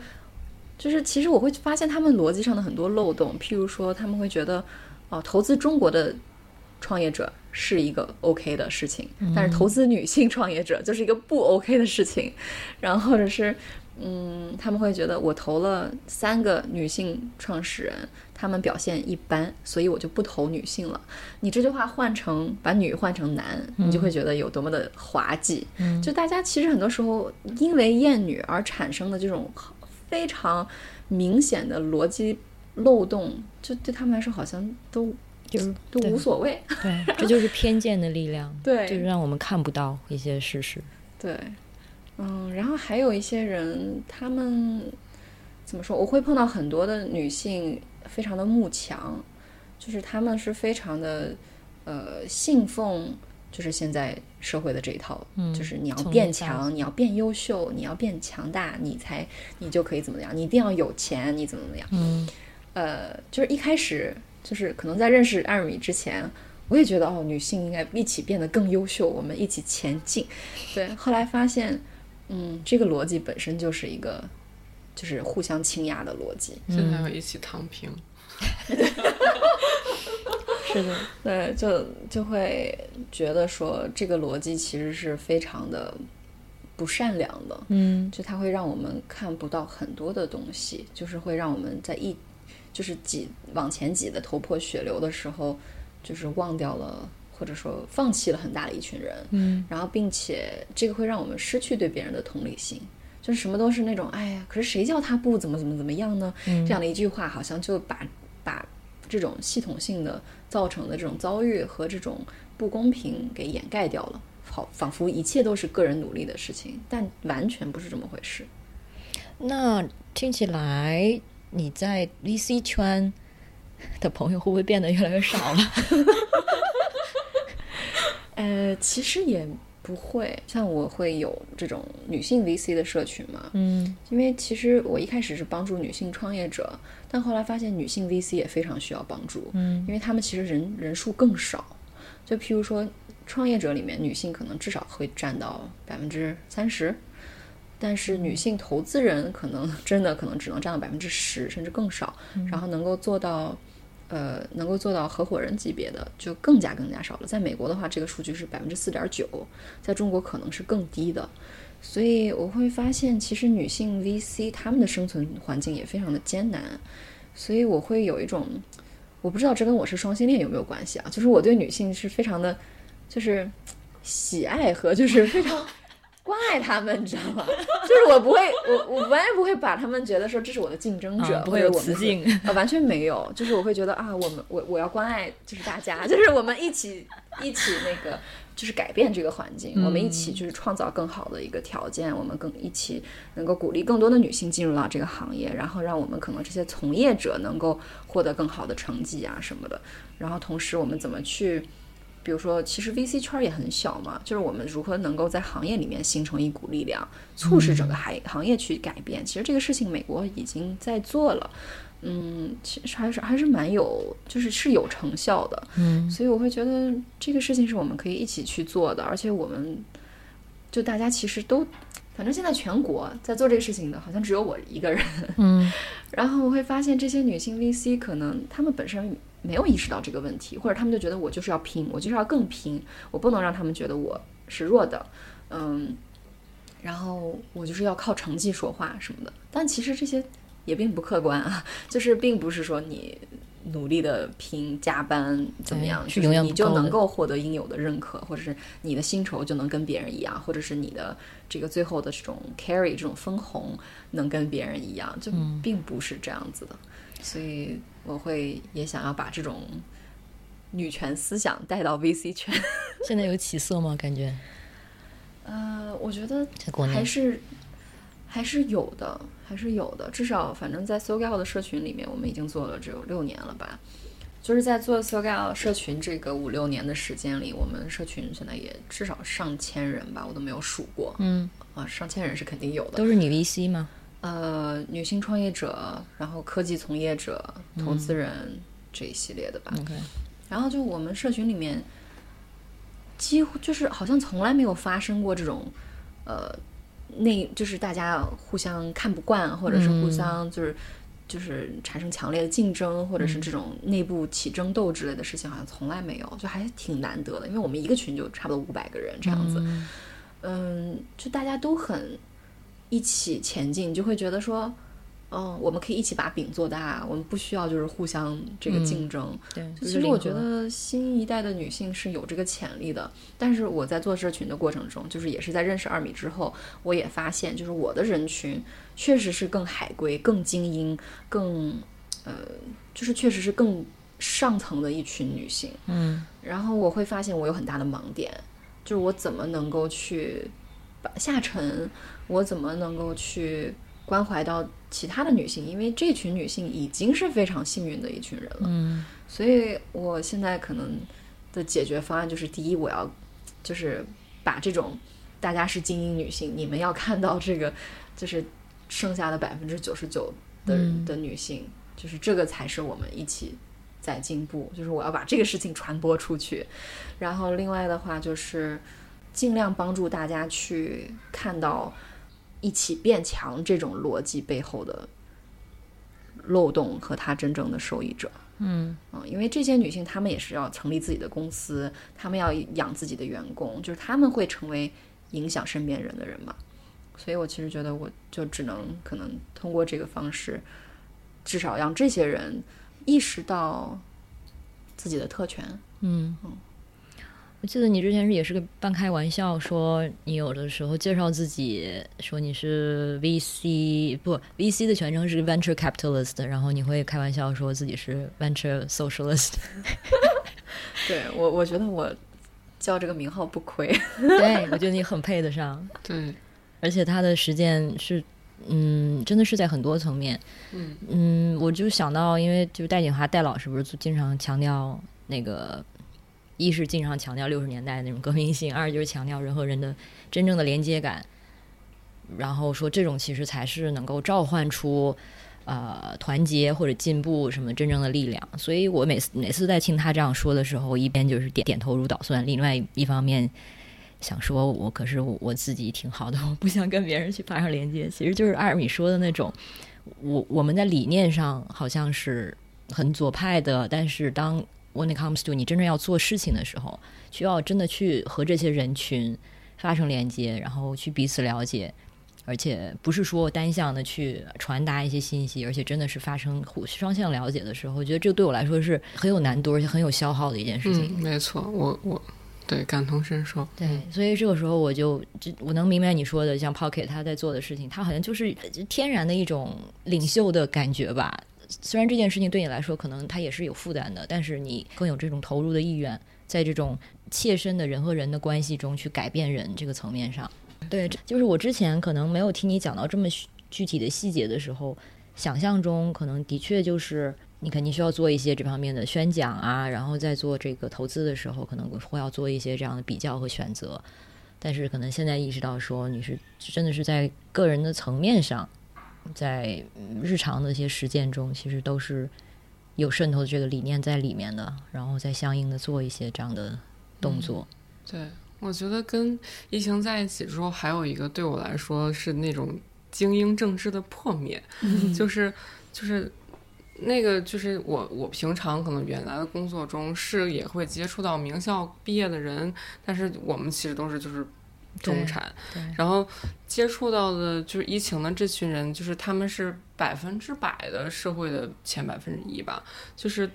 就是，其实我会发现他们逻辑上的很多漏洞。譬如说，他们会觉得，哦、投资中国的创业者是一个 OK 的事情，但是投资女性创业者就是一个不 OK 的事情。然后或者是，嗯，他们会觉得我投了三个女性创始人，他们表现一般，所以我就不投女性了。你这句话换成把女换成男，你就会觉得有多么的滑稽。嗯就大家其实很多时候因为厌女而产生的这种非常明显的逻辑漏洞，就对他们来说好像都就是都无所谓。对，这就是偏见的力量，对就是让我们看不到一些事实。对，嗯，然后还有一些人，他们怎么说？我会碰到很多的女性，非常的慕强，就是他们是非常的呃信奉，就是现在社会的这一套，嗯就是你要变强，你要变优秀，你要变强大，你才你就可以怎么样？你一定要有钱，你怎么怎么样？嗯呃，就是一开始就是可能在认识艾尔米之前，我也觉得哦，女性应该一起变得更优秀，我们一起前进。对，后来发现，嗯，这个逻辑本身就是一个就是互相倾轧的逻辑。现在要一起躺平。是的，对，就就会觉得说这个逻辑其实是非常的不善良的。嗯就它会让我们看不到很多的东西，就是会让我们在一就是挤往前挤的头破血流的时候，就是忘掉了或者说放弃了很大的一群人，嗯然后并且这个会让我们失去对别人的同理心，就是什么都是那种哎呀，可是谁叫他不怎么怎么怎么样呢？嗯这样的一句话，好像就把把这种系统性的造成的这种遭遇和这种不公平给掩盖掉了。好，仿佛一切都是个人努力的事情，但完全不是这么回事。那听起来你在 VC 圈的朋友会不会变得越来越少了？呃，其实也不会，像我会有这种女性 VC 的社群嘛，嗯因为其实我一开始是帮助女性创业者，但后来发现女性 VC 也非常需要帮助，嗯因为他们其实人人数更少。就譬如说，创业者里面女性可能至少会占到百分之三十，但是女性投资人可能 真的可能只能占到百分之十，甚至更少。然后能够做到，呃，能够做到合伙人级别的就更加更加少了。在美国的话，这个数据是百分之四点九，在中国可能是更低的。所以我会发现，其实女性 VC 她们的生存环境也非常的艰难，所以我会有一种，我不知道这跟我是双性恋有没有关系啊？就是我对女性是非常的，就是喜爱和就是非常关爱他们，你知道吗？就是我不会，我我完全不会把他们觉得说这是我的竞争者，啊不会有雌竞啊，完全没有。就是我会觉得啊，我们我我要关爱，就是大家，就是我们一起一起那个，就是改变这个环境，我们一起就是创造更好的一个条件，我们更一起能够鼓励更多的女性进入到这个行业，然后让我们可能这些从业者能够获得更好的成绩啊什么的。然后同时我们怎么去。比如说，其实 VC 圈儿也很小嘛，就是我们如何能够在行业里面形成一股力量，促使整个行行业去改变。其实这个事情美国已经在做了，嗯，其实还是还是蛮有，就是是有成效的。嗯所以我会觉得这个事情是我们可以一起去做的，而且我们就大家其实都，反正现在全国在做这个事情的，好像只有我一个人。嗯 然后我会发现这些女性 VC 可能她们本身没有意识到这个问题，或者他们就觉得我就是要拼，我就是要更拼，我不能让他们觉得我是弱的，嗯，然后我就是要靠成绩说话什么的。但其实这些也并不客观啊，就是并不是说你努力的拼加班怎么样，你就能够获得应有的认可，或者是你的薪酬就能跟别人一样，或者是你的这个最后的这种 carry 这种分红能跟别人一样，就嗯并不是这样子的。所以我会也想要把这种女权思想带到 VC 圈。现在有起色吗？感觉呃，我觉得还是还是有的，还是有的。至少反正在 SoGal 的社群里面，我们已经做了只有六年了吧。就是在做 SoGal 社群这个五六年的时间里，我们社群现在也至少上千人吧，我都没有数过。嗯，啊，上千人是肯定有的。都是女 VC 吗？呃，女性创业者，然后科技从业者、投资人、这一系列的吧。OK，然后就我们社群里面，几乎就是好像从来没有发生过这种，呃，那就是大家互相看不惯，或者是互相就是、就是产生强烈的竞争，或者是这种内部起争斗之类的事情，好像从来没有，就还挺难得的。因为我们一个群就差不多五百个人这样子，嗯，就大家都很一起前进，就会觉得说。嗯，我们可以一起把饼做大，我们不需要就是互相这个竞争。对，其实我觉得新一代的女性是有这个潜力的，但是我在做社群的过程中，就是也是在认识二米之后，我也发现，就是我的人群确实是更海归、更精英、更呃，就是确实是更上层的一群女性。嗯然后我会发现我有很大的盲点，就是我怎么能够去把下沉，我怎么能够去关怀到其他的女性，因为这群女性已经是非常幸运的一群人了。嗯所以我现在可能的解决方案就是：第一，我要就是把这种大家是精英女性，你们要看到这个就是剩下的百分之九十九的、嗯的女性，就是这个才是我们一起在进步。就是我要把这个事情传播出去，然后另外的话就是尽量帮助大家去看到一起变强这种逻辑背后的漏洞和它真正的受益者。嗯嗯，因为这些女性她们也是要成立自己的公司，她们要养自己的员工，就是她们会成为影响身边人的人嘛。所以我其实觉得，我就只能可能通过这个方式，至少让这些人意识到自己的特权。嗯。我记得你之前是也是个半开玩笑说，你有的时候介绍自己说你是 VC 不 VC 的全称是 Venture Capitalist，然后你会开玩笑说自己是 Venture Socialist。对我，我觉得我叫这个名号不亏。对，我觉得你很配得上，对，而且他的实践是，嗯，真的是在很多层面。嗯嗯，我就想到，因为就是戴锦华戴老师不是经常强调那个，一是经常强调六十年代那种革命性，二就是强调人和人的真正的连接感，然后说这种其实才是能够召唤出。呃，团结或者进步什么真正的力量，所以我每次每次在听他这样说的时候，一边就是点点头如捣蒜，另外一方面想说，我可是我自己挺好的，我不想跟别人去发生连接。其实就是艾尔米说的那种，我我们在理念上好像是很左派的，但是当 when it comes to 你真正要做事情的时候，需要真的去和这些人群发生连接，然后去彼此了解。而且不是说单向的去传达一些信息，而且真的是发生互双向了解的时候，我觉得这对我来说是很有难度，而且很有消耗的一件事情。嗯，没错，我我对，感同身受。对，所以这个时候我就就我能明白你说的，像 Pocket 他在做的事情，他好像就是天然的一种领袖的感觉吧。虽然这件事情对你来说可能他也是有负担的，但是你更有这种投入的意愿，在这种切身的人和人的关系中去改变人这个层面上。对，就是我之前可能没有听你讲到这么具体的细节的时候，想象中可能的确就是你肯定需要做一些这方面的宣讲啊，然后在做这个投资的时候，可能会要做一些这样的比较和选择。但是可能现在意识到说，你是真的是在个人的层面上，在日常的一些实践中，其实都是有渗透的这个理念在里面的，然后再相应的做一些这样的动作。对。我觉得跟疫情在一起之后，还有一个对我来说是那种精英政治的破灭，就是就是那个就是我我平常可能原来的工作中是也会接触到名校毕业的人，但是我们其实都是就是中产，然后接触到的就是疫情的这群人，就是他们是百分之百的社会的前百分之一吧，就是。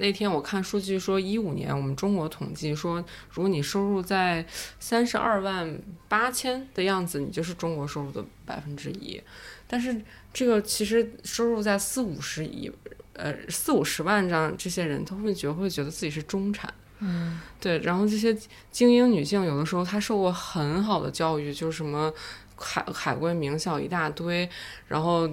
那天我看数据说，一五年我们中国统计说，如果你收入在三十二万八千的样子，你就是中国收入的百分之一。但是这个其实收入在四五十亿，呃四五十万这样这些人，他会觉会觉得自己是中产。嗯，对。然后这些精英女性，有的时候她受过很好的教育，就是什么海海归名校一大堆，然后。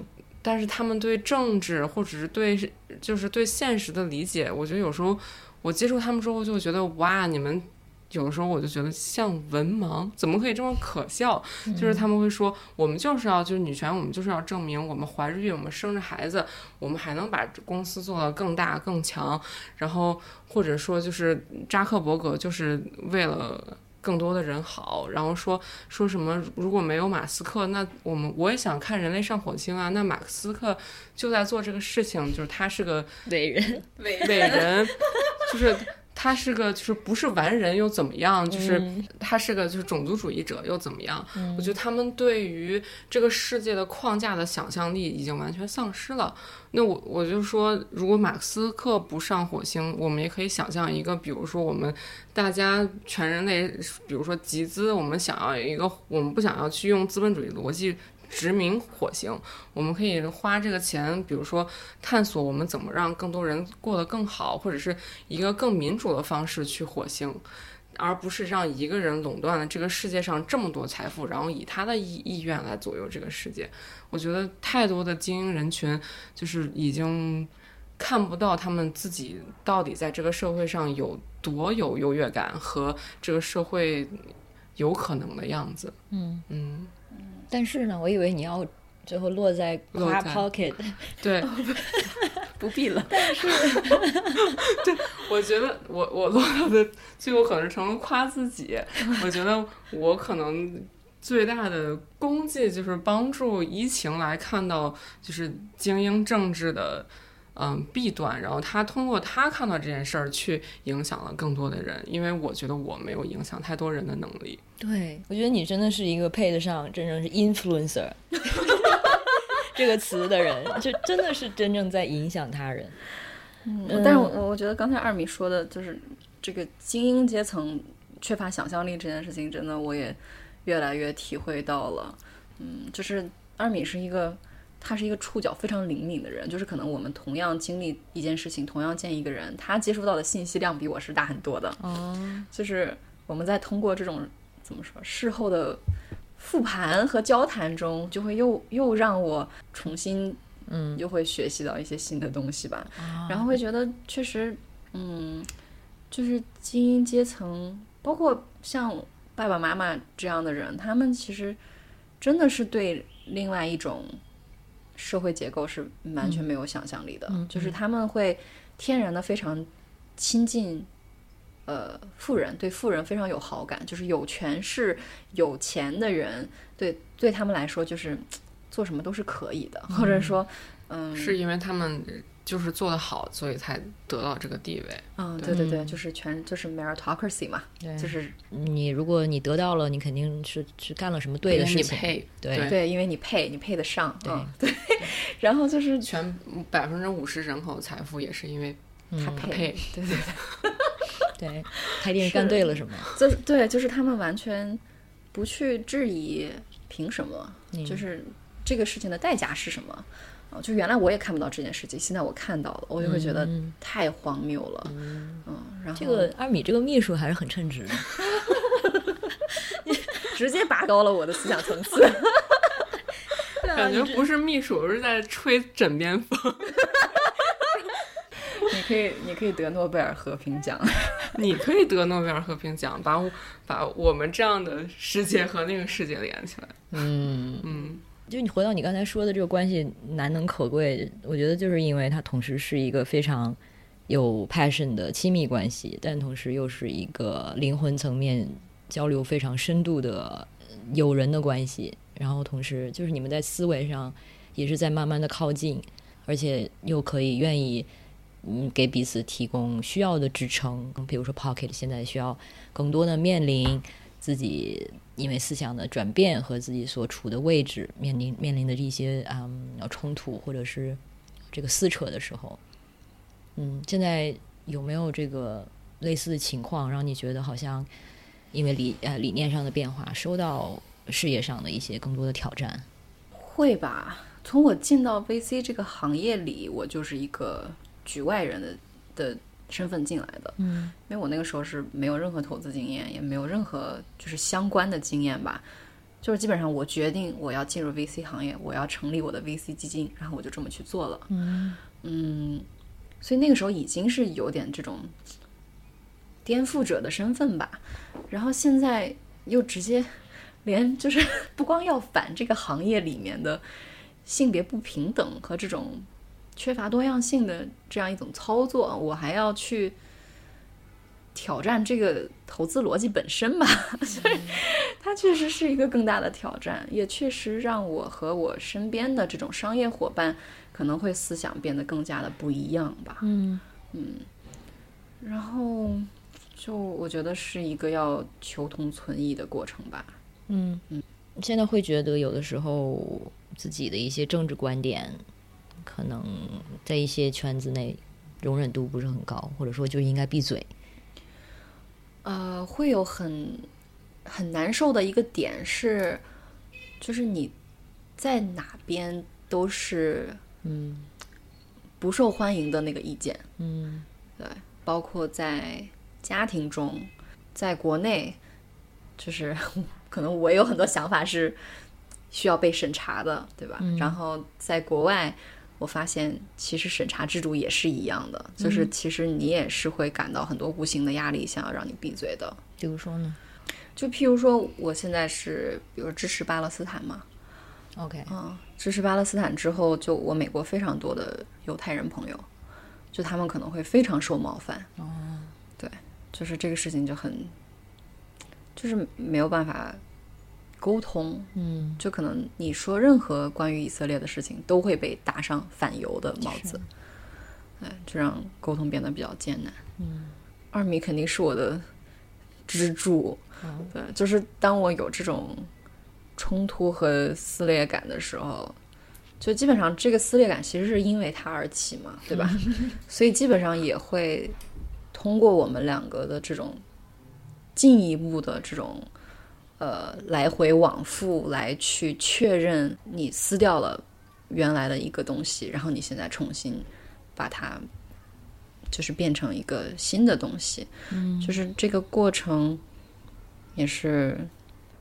但是她们对政治或者是对就是对现实的理解，我觉得有时候我接触她们之后就觉得哇，你们有时候我就觉得像文盲，怎么可以这么可笑？就是他们会说，我们就是要就是女权，我们就是要证明我们怀着孕，我们生着孩子，我们还能把公司做到更大更强。然后或者说就是扎克伯格就是为了。更多的人好，然后说说什么？如果没有马斯克，那我们我也想看人类上火星啊。那马斯克就在做这个事情，就是他是个伟人，伟伟人，就是。他是个，就是不是完人又怎么样？就是他是个，就是种族主义者又怎么样？我觉得他们对于这个世界的框架的想象力已经完全丧失了。那我我就说，如果马斯克不上火星，我们也可以想象一个，比如说我们大家全人类，比如说集资，我们想要一个，我们不想要去用资本主义逻辑。殖民火星，我们可以花这个钱，比如说探索我们怎么让更多人过得更好，或者是一个更民主的方式去火星，而不是让一个人垄断了这个世界上这么多财富，然后以他的意意愿来左右这个世界。我觉得太多的精英人群就是已经看不到他们自己到底在这个社会上有多有优越感和这个社会有可能的样子。嗯嗯。但是呢，我以为你要最后落在夸 pocket，对，不必了。但是，对，我觉得我我落到的最后可能成了夸自己。我觉得我可能最大的功绩就是帮助疫情来看到就是精英政治的。嗯，弊端，然后他通过他看到这件事儿去影响了更多的人，因为我觉得我没有影响太多人的能力。对，我觉得你真的是一个配得上真正是 influencer 这个词的人，就真的是真正在影响他人。嗯，但是我我觉得刚才二米说的就是这个精英阶层缺乏想象力这件事情，真的我也越来越体会到了。嗯，就是二米是一个。他是一个触角非常灵敏的人，就是可能我们同样经历一件事情，同样见一个人，他接触到的信息量比我是大很多的。哦，就是我们在通过这种怎么说事后的复盘和交谈中，就会又又让我重新嗯，又会学习到一些新的东西吧。然后会觉得确实，嗯，就是精英阶层，包括像爸爸妈妈这样的人，他们其实真的是对另外一种。社会结构是完全没有想象力的，就是他们会天然的非常亲近，呃，富人对富人非常有好感，就是有权势、有钱的人，对对他们来说就是做什么都是可以的，或者说，嗯，是因为他们。就是做得好，所以才得到这个地位。嗯，对对对，就是全就是 meritocracy 嘛，对，就是你如果你得到了，你肯定是是干了什么对的事情，配，对对，因为你配，你配得上，对对。然后就是全百分之五十人口财富也是因为他配，对对对。对，他一定是干对了什么？就是对，就是他们完全不去质疑凭什么，就是这个事情的代价是什么啊？就原来我也看不到这件事情，现在我看到了，我就会觉得太荒谬了。嗯，然后这个二米这个秘书还是很称职的，直接拔高了我的思想层次。感觉不是秘书，是在吹枕边风。你可以，你可以得诺贝尔和平奖。你可以得诺贝尔和平奖，把把我们这样的世界和那个世界连起来。嗯嗯，就你回到你刚才说的这个关系难能可贵，我觉得就是因为它同时是一个非常有 passion 的亲密关系，但同时又是一个灵魂层面交流非常深度的友人的关系。然后同时就是你们在思维上也是在慢慢的靠近，而且又可以愿意。嗯，给彼此提供需要的支撑。比如说，Pocket 现在需要更多的面临自己因为思想的转变和自己所处的位置面临面临的一些嗯冲突或者是这个撕扯的时候，嗯，现在有没有这个类似的情况，让你觉得好像因为理呃理念上的变化，受到事业上的一些更多的挑战？会吧。从我进到 VC 这个行业里，我就是一个。局外人的的身份进来的，嗯，因为我那个时候是没有任何投资经验，也没有任何就是相关的经验吧，就是基本上我决定我要进入 VC 行业，我要成立我的 VC 基金，然后我就这么去做了，嗯。嗯，所以那个时候已经是有点这种颠覆者的身份吧，然后现在又直接连就是 不光要反这个行业里面的性别不平等和这种。缺乏多样性的这样一种操作，我还要去挑战这个投资逻辑本身吧，所以它确实是一个更大的挑战，也确实让我和我身边的这种商业伙伴可能会思想变得更加的不一样吧。嗯嗯，然后就我觉得是一个要求同存异的过程吧。嗯嗯，现在会觉得有的时候自己的一些政治观点。可能在一些圈子内容忍度不是很高，或者说就应该闭嘴。呃，会有很很难受的一个点是，就是你在哪边都是嗯不受欢迎的那个意见。嗯，对，包括在家庭中，在国内，就是 可能我有很多想法是需要被审查的，对吧？然后在国外。我发现，其实审查制度也是一样的，就是其实你也是会感到很多无形的压力，想要让你闭嘴的。比如说呢？就譬如说，我现在是，比如支持巴勒斯坦嘛。OK，嗯，支持巴勒斯坦之后，就我美国非常多的犹太人朋友，就他们可能会非常受冒犯。哦，对，就是这个事情就很，就是没有办法。沟通，嗯，就可能你说任何关于以色列的事情，都会被打上反犹的帽子，哎，就让沟通变得比较艰难。嗯，二米肯定是我的支柱，对，就是当我有这种冲突和撕裂感的时候，就基本上这个撕裂感其实是因为他而起嘛，对吧？所以基本上也会通过我们两个的这种进一步的这种。呃，来回往复来去确认你撕掉了原来的一个东西，然后你现在重新把它就是变成一个新的东西，嗯，就是这个过程也是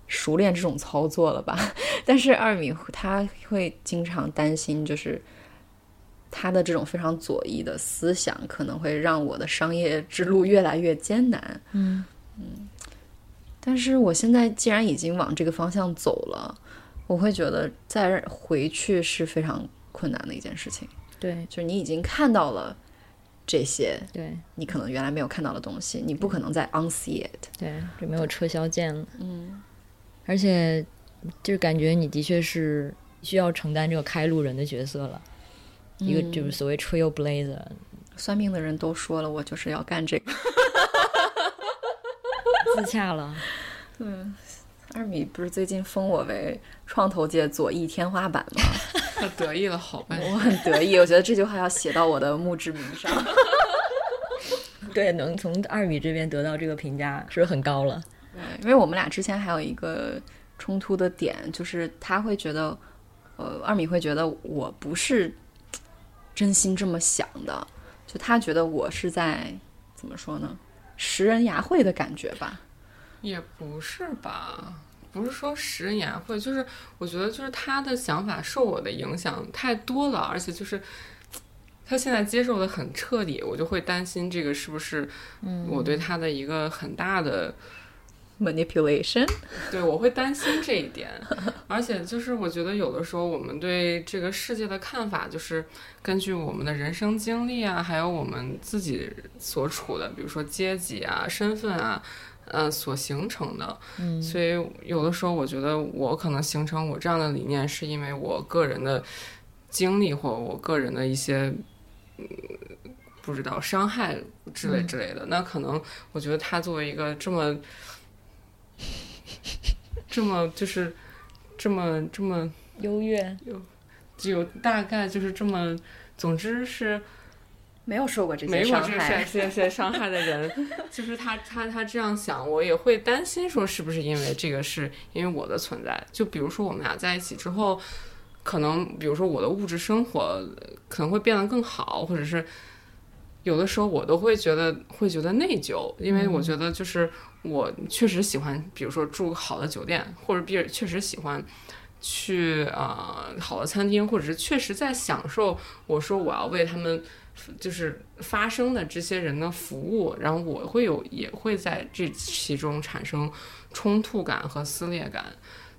熟练这种操作了吧？但是二米他会经常担心，就是他的这种非常左翼的思想可能会让我的商业之路越来越艰难，嗯嗯。但是我现在既然已经往这个方向走了，我会觉得再回去是非常困难的一件事情。对，就是你已经看到了这些，对你可能原来没有看到的东西，你不可能再 unsee it。对，就没有撤销键了。嗯，而且就是感觉你的确是需要承担这个开路人的角色了，一个就是所谓 trailblazer。算命的人都说了，我就是要干这个。自洽了，对，二米不是最近封我为创投界左翼天花板吗？他 得意了好半天，我很得意，我觉得这句话要写到我的墓志铭上。对，能从二米这边得到这个评价是很高了。对，因为我们俩之前还有一个冲突的点，就是他会觉得，呃，二米会觉得我不是真心这么想的，就他觉得我是在怎么说呢，食人牙慧的感觉吧。也不是吧，不是说食人牙慧，就是我觉得就是他的想法受我的影响太多了，而且就是他现在接受的很彻底，我就会担心这个是不是我对他的一个很大的。Manipulation，对，我会担心这一点，而且就是我觉得有的时候我们对这个世界的看法，就是根据我们的人生经历啊，还有我们自己所处的，比如说阶级啊、身份啊，呃，所形成的。嗯所以有的时候我觉得我可能形成我这样的理念，是因为我个人的经历或我个人的一些。嗯不知道伤害之类之类的，那可能我觉得他作为一个这么 这么就是这么这么优越，就有大概就是这么，总之是没有受过这没些伤害有这些。伤害的人，就是他他他这样想，我也会担心说是不是因为这个是因为我的存在？就比如说我们俩在一起之后，可能比如说我的物质生活呃可能会变得更好，或者是有的时候我都会觉得会觉得内疚，因为我觉得就是我确实喜欢，比如说住好的酒店，或者比如确实喜欢。去呃好的餐厅，或者是确实在享受。我说我要为他们就是发生的这些人的服务，然后我会有也会在这其中产生冲突感和撕裂感，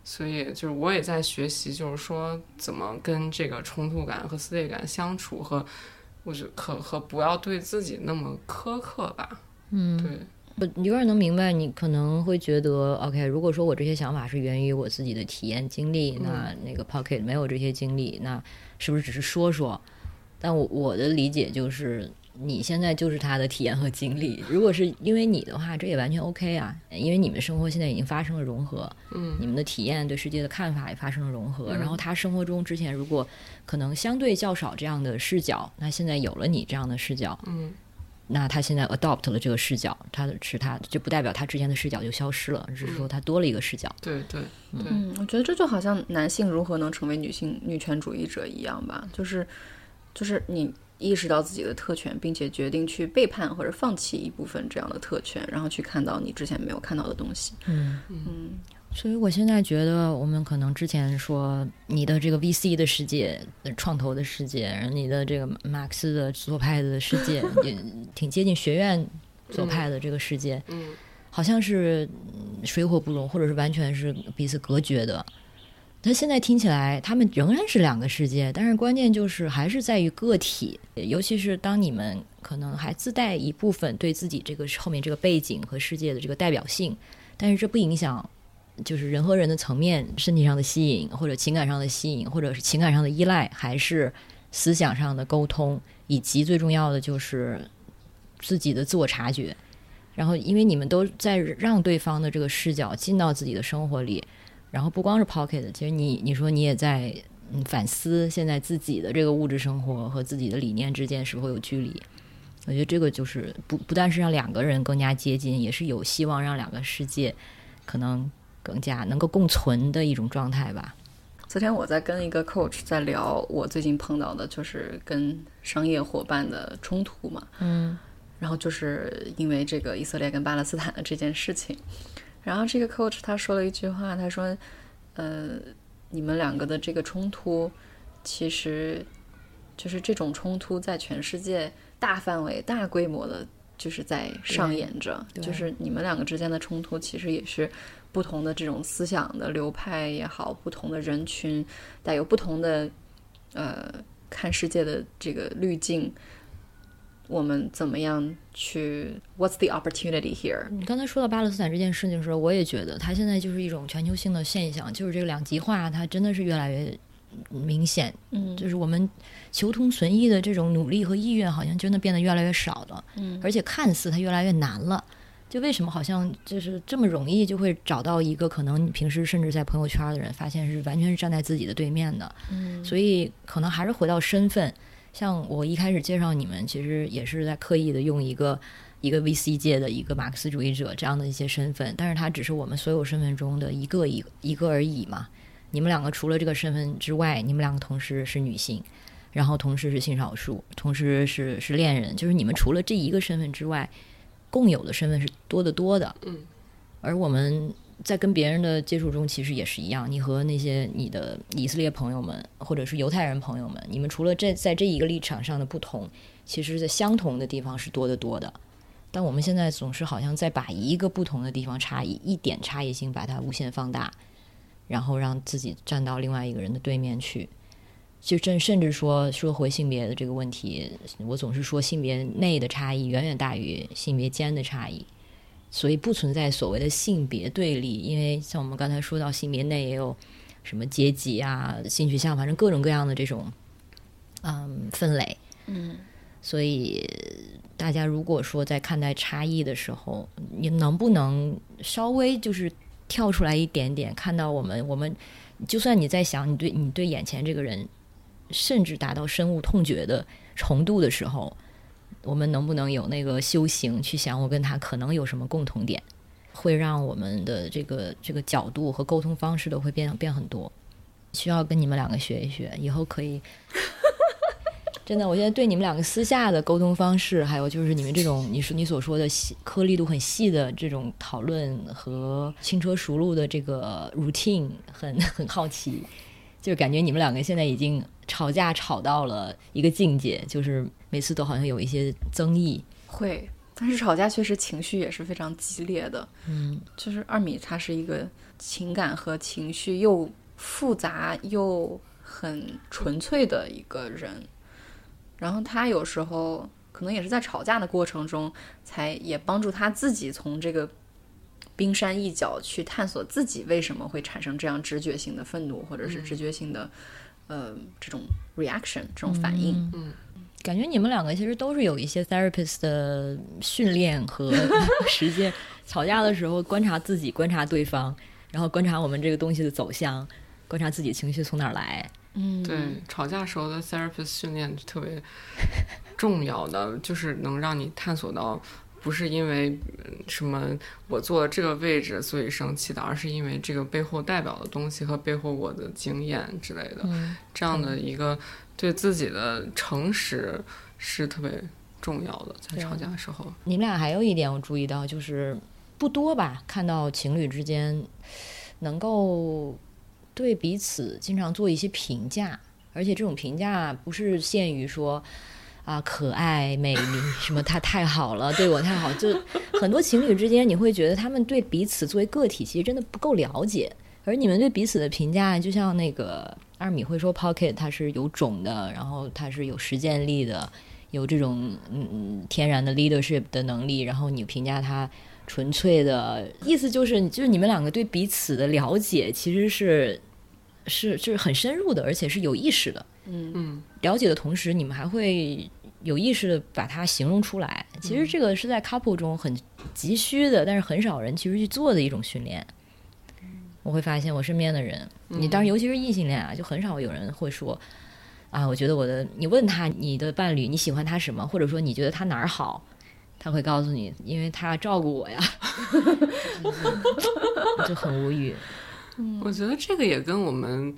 所以就是我也在学习，就是说怎么跟这个冲突感和撕裂感相处，和我觉得和和不要对自己那么苛刻吧。嗯，对，我有点能明白，你可能会觉得，OK，如果说我这些想法是源于我自己的体验经历，那那个 Pocket 没有这些经历，那是不是只是说说？但我我的理解就是，你现在就是他的体验和经历。如果是因为你的话，这也完全 OK 啊，因为你们生活现在已经发生了融合，嗯你们的体验对世界的看法也发生了融合。嗯然后他生活中之前如果可能相对较少这样的视角，那现在有了你这样的视角，嗯那他现在 adopt 了这个视角，他的是他就不代表他之前的视角就消失了，只是说他多了一个视角。对对对，嗯，我觉得这就好像男性如何能成为女性女权主义者一样吧，就是就是你意识到自己的特权，并且决定去背叛或者放弃一部分这样的特权，然后去看到你之前没有看到的东西。嗯嗯所以我现在觉得，我们可能之前说你的这个 VC 的世界、创投的世界，然后你的这个马克思的左派的世界，也 挺接近学院左派的这个世界，嗯好像是嗯水火不容，或者是完全是彼此隔绝的。但现在听起来，他们仍然是两个世界，但是关键就是还是在于个体，尤其是当你们可能还自带一部分对自己这个后面这个背景和世界的这个代表性，但是这不影响，就是人和人的层面，身体上的吸引，或者情感上的吸引，或者是情感上的依赖，还是思想上的沟通，以及最重要的就是自己的自我察觉。然后，因为你们都在让对方的这个视角进到自己的生活里，然后不光是 Pocket，其实你你说你也在嗯反思现在自己的这个物质生活和自己的理念之间是否有距离。我觉得这个就是不不但是让两个人更加接近，也是有希望让两个世界可能更加能够共存的一种状态吧。昨天我在跟一个 coach 在聊我最近碰到的就是跟商业伙伴的冲突嘛，嗯然后就是因为这个以色列跟巴勒斯坦的这件事情，然后这个 coach 他说了一句话，他说，呃，你们两个的这个冲突，其实就是这种冲突在全世界大范围、大规模的，就是在上演着，就是你们两个之间的冲突，其实也是不同的这种思想的流派也好，不同的人群带有不同的呃看世界的这个滤镜。我们怎么样去？What's the opportunity here？你刚才说到巴勒斯坦这件事情的时候，我也觉得它现在就是一种全球性的现象，就是这个两极化，它真的是越来越明显。嗯就是我们求同存异的这种努力和意愿，好像真的变得越来越少了。嗯而且看似它越来越难了。就为什么好像就是这么容易就会找到一个可能你平时甚至在朋友圈的人，发现是完全是站在自己的对面的。嗯所以可能还是回到身份。像我一开始介绍你们，其实也是在刻意的用一个一个 VC 界的一个马克思主义者这样的一些身份，但是他只是我们所有身份中的一个一一个而已嘛。你们两个除了这个身份之外，你们两个同时是女性，然后同时是性少数，同时是是恋人，就是你们除了这一个身份之外，共有的身份是多得多的。嗯，而我们在跟别人的接触中，其实也是一样。你和那些你的以色列朋友们，或者是犹太人朋友们，你们除了这在这一个立场上的不同，其实在相同的地方是多得多的。但我们现在总是好像在把一个不同的地方差异一点差异性把它无限放大，然后让自己站到另外一个人的对面去。就甚甚至说说回性别的这个问题，我总是说性别内的差异远远大于性别间的差异。所以不存在所谓的性别对立，因为像我们刚才说到性别内也有什么阶级啊、性取向，反正各种各样的这种嗯分类。嗯，所以大家如果说在看待差异的时候，你能不能稍微就是跳出来一点点，看到我们我们，就算你在想你对你对眼前这个人，甚至达到深恶痛绝的程度的时候。我们能不能有那个修行去想，我跟他可能有什么共同点，会让我们的这个这个角度和沟通方式都会变变很多。需要跟你们两个学一学，以后可以。真的，我现在对你们两个私下的沟通方式，还有就是你们这种你说你所说的细颗粒度很细的这种讨论和轻车熟路的这个 routine，很 很好奇。就感觉你们两个现在已经吵架吵到了一个境界，就是每次都好像有一些争议。会，但是吵架确实情绪也是非常激烈的。嗯，就是二米他是一个情感和情绪又复杂又很纯粹的一个人，然后他有时候可能也是在吵架的过程中，才也帮助他自己从这个。冰山一角去探索自己为什么会产生这样直觉性的愤怒，或者是直觉性的，呃，这种 reaction 这种反应。嗯，感觉你们两个其实都是有一些 therapist 的训练和 实践。吵架的时候，观察自己，观察对方，然后观察我们这个东西的走向，观察自己情绪从哪儿来。嗯，对，吵架时候的 therapist 训练特别重要的，就是能让你探索到。不是因为什么我坐了这个位置所以生气的，而是因为这个背后代表的东西和背后我的经验之类的，这样的一个对自己的诚实是特别重要的，在吵架的时候。你们俩还有一点我注意到，就是不多吧，看到情侣之间能够对彼此经常做一些评价，而且这种评价不是限于说。啊，可爱、美丽，什么他太好了，对我太好，就很多情侣之间，你会觉得他们对彼此作为个体，其实真的不够了解。而你们对彼此的评价，就像那个二米会说，Pocket 它是有种的，然后它是有实践力的，有这种嗯天然的 leadership 的能力，然后你评价他纯粹的意思，就是就是你们两个对彼此的了解，其实是是就是很深入的，而且是有意识的。嗯嗯，了解的同时，你们还会。有意识的把它形容出来，其实这个是在 couple 中很急需的，但是很少人其实去做的一种训练。我会发现我身边的人，你当然尤其是异性恋啊，就很少有人会说啊，我觉得我的，你问他你的伴侣你喜欢他什么，或者说你觉得他哪儿好，他会告诉你，因为他照顾我呀，就很无语。我觉得这个也跟我们。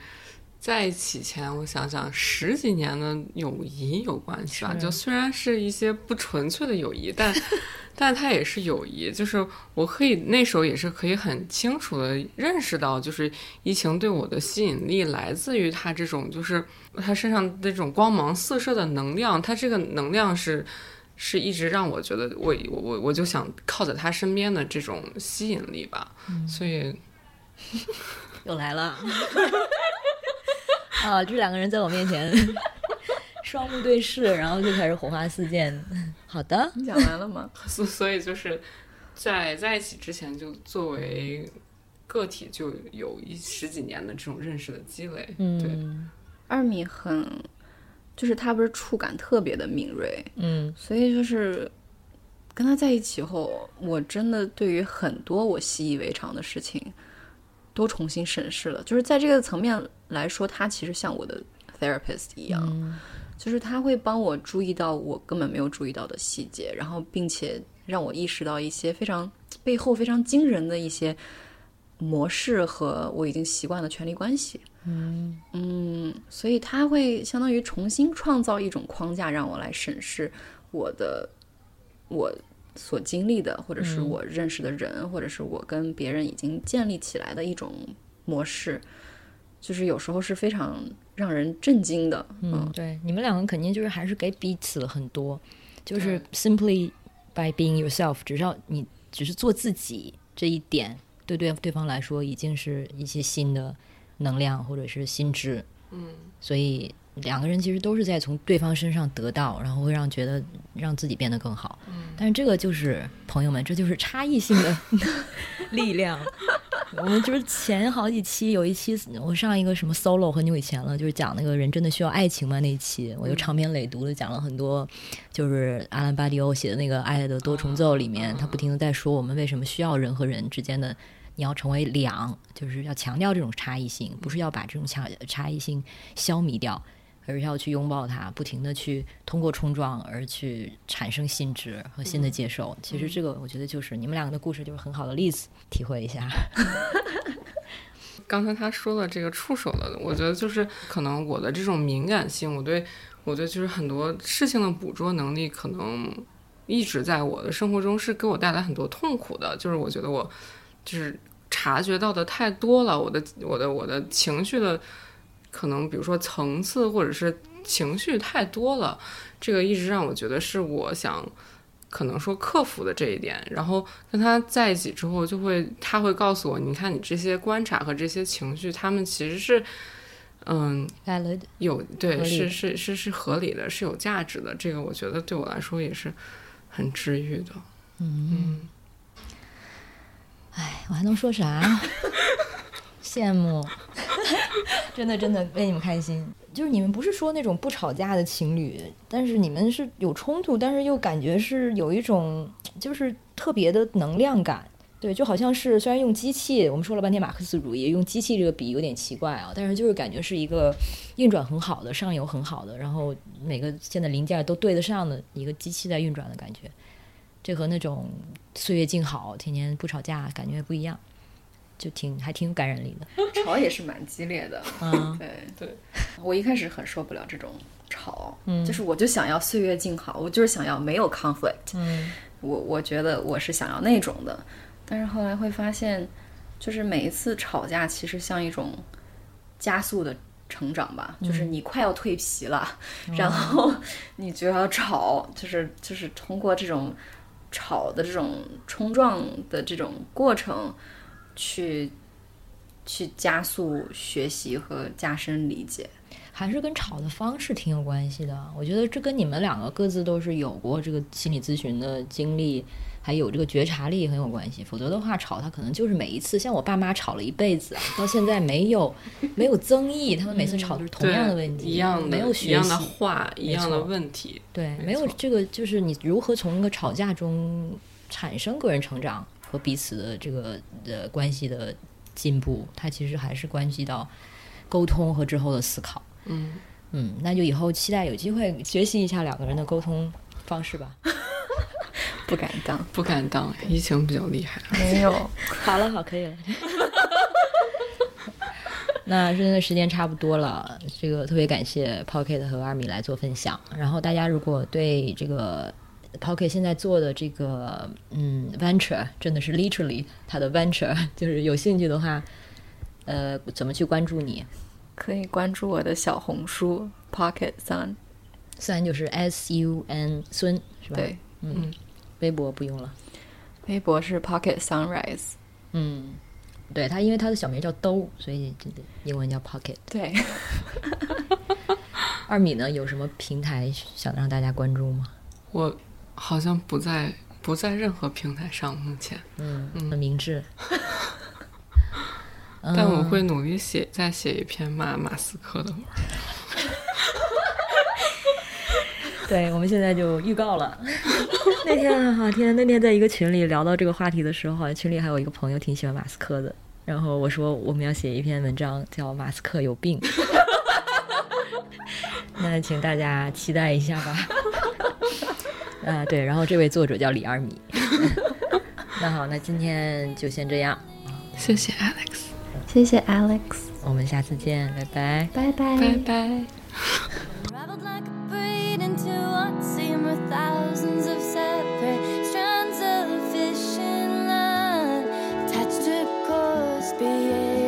在一起前，我想想十几年的友谊有关系吧。就虽然是一些不纯粹的友谊，但 但它也是友谊。就是我可以那时候也是可以很清楚的认识到，就是疫情对我的吸引力来自于他这种，就是他身上那种光芒四射的能量。他这个能量是是一直让我觉得我我我我就想靠在他身边的这种吸引力吧。所以 又来了。啊！这两个人在我面前 双目对视，然后就开始火花四溅。好的，你讲完了吗？所 所以就是在在一起之前，就作为个体就有一十几年的这种认识的积累。嗯，对。二米很，就是他不是触感特别的敏锐。嗯，所以就是跟他在一起后，我真的对于很多我习以为常的事情。都重新审视了，就是在这个层面来说，他其实像我的 therapist 一样。就是他会帮我注意到我根本没有注意到的细节，然后并且让我意识到一些非常背后非常惊人的一些模式和我已经习惯的权力关系。嗯嗯，所以他会相当于重新创造一种框架，让我来审视我的我所经历的，或者是我认识的人，或者是我跟别人已经建立起来的一种模式，就是有时候是非常让人震惊的。嗯，对，你们两个肯定就是还是给彼此很多，就是 simply by being yourself，只要你只是做自己这一点，对对对方来说已经是一些新的能量或者是心智。嗯，所以两个人其实都是在从对方身上得到，然后会让觉得让自己变得更好。嗯，但是这个就是朋友们，这就是差异性的 力量。我们就是前好几期有一期，我上一个什么 solo 很久以前了，就是讲那个人真的需要爱情吗那一期，我就长篇累牍的讲了很多，就是阿兰巴迪欧写的那个《爱的多重奏》里面，他不停的在说我们为什么需要人和人之间的。你要成为两，就是要强调这种差异性，不是要把这种强差异性消弭掉，而是要去拥抱它，不停的去通过冲撞而去产生新知和新的接受。其实这个我觉得就是你们两个的故事就是很好的例子，体会一下。刚才他说的这个触手的，我觉得就是可能我的这种敏感性，我对我对就是很多事情的捕捉能力，可能一直在我的生活中是给我带来很多痛苦的。就是我觉得我就是察觉到的太多了，我的我的我的情绪的可能，比如说层次或者是情绪太多了，这个一直让我觉得是我想。可能说克服的这一点，然后跟他在一起之后，就会他会告诉我，你看你这些观察和这些情绪，他们其实是，嗯，有对是是是是合理的，是有价值的。这个我觉得对我来说也是很治愈的。嗯，哎，我还能说啥？羡慕，真的真的为你们开心。就是你们不是说那种不吵架的情侣，但是你们是有冲突，但是又感觉是有一种就是特别的能量感。对，就好像是虽然用机器，我们说了半天马克思主义，用机器这个比有点奇怪啊，但是就是感觉是一个运转很好的、上游很好的，然后每个现在零件都对得上的一个机器在运转的感觉。这和那种岁月静好、天天不吵架感觉不一样。就挺还挺有感染力的，吵也是蛮激烈的。嗯，对 对，我一开始很受不了这种吵，嗯，就是我就想要岁月静好，我就是想要没有 conflict。嗯，我我觉得我是想要那种的，但是后来会发现，就是每一次吵架其实像一种加速的成长吧，就是你快要蜕皮了，然后你就要吵，就是就是通过这种吵的这种冲撞的这种过程。去，去加速学习和加深理解，还是跟吵的方式挺有关系的。我觉得这跟你们两个各自都是有过这个心理咨询的经历，还有这个觉察力很有关系。否则的话，吵他可能就是每一次，像我爸妈吵了一辈子，到现在没有没有增益，他们每次吵都是同样的问题，一样没有学样的话，一样的问题。对，没有这个就是你如何从一个吵架中产生个人成长。和彼此的这个呃关系的进步，它其实还是关系到沟通和之后的思考。嗯嗯，那就以后期待有机会学习一下两个人的沟通方式吧。不敢当，不敢当，疫情比较厉害。没有，好了，好，可以了。那真的时间差不多了，这个特别感谢 Pocket 和二米来做分享。然后大家如果对这个。Pocket 现在做的这个嗯 venture 真的是 literally 它的 venture，就是有兴趣的话，呃，怎么去关注你？可以关注我的小红书 Pocket Sun，Sun 就是 S U N 孙是吧？对，嗯，微博不用了，微博是 Pocket Sunrise。嗯，对他，因为他的小名叫兜，所以这个英文叫 Pocket。对。二米呢？有什么平台想让大家关注吗？我。好像不在不在任何平台上，目前，嗯，很明智。但我会努力写，再写一篇骂马斯克的文。对，我们现在就预告了。那天哈天，那天在一个群里聊到这个话题的时候，群里还有一个朋友挺喜欢马斯克的，然后我说我们要写一篇文章，叫《马斯克有病》。那请大家期待一下吧。啊，对，然后这位作者叫李二米。那好，那今天就先这样。谢谢 Alex，谢谢 Alex，我们下次见，拜拜，拜拜，拜拜。Into what seems a thousands of separate strands of fish line touched to pose be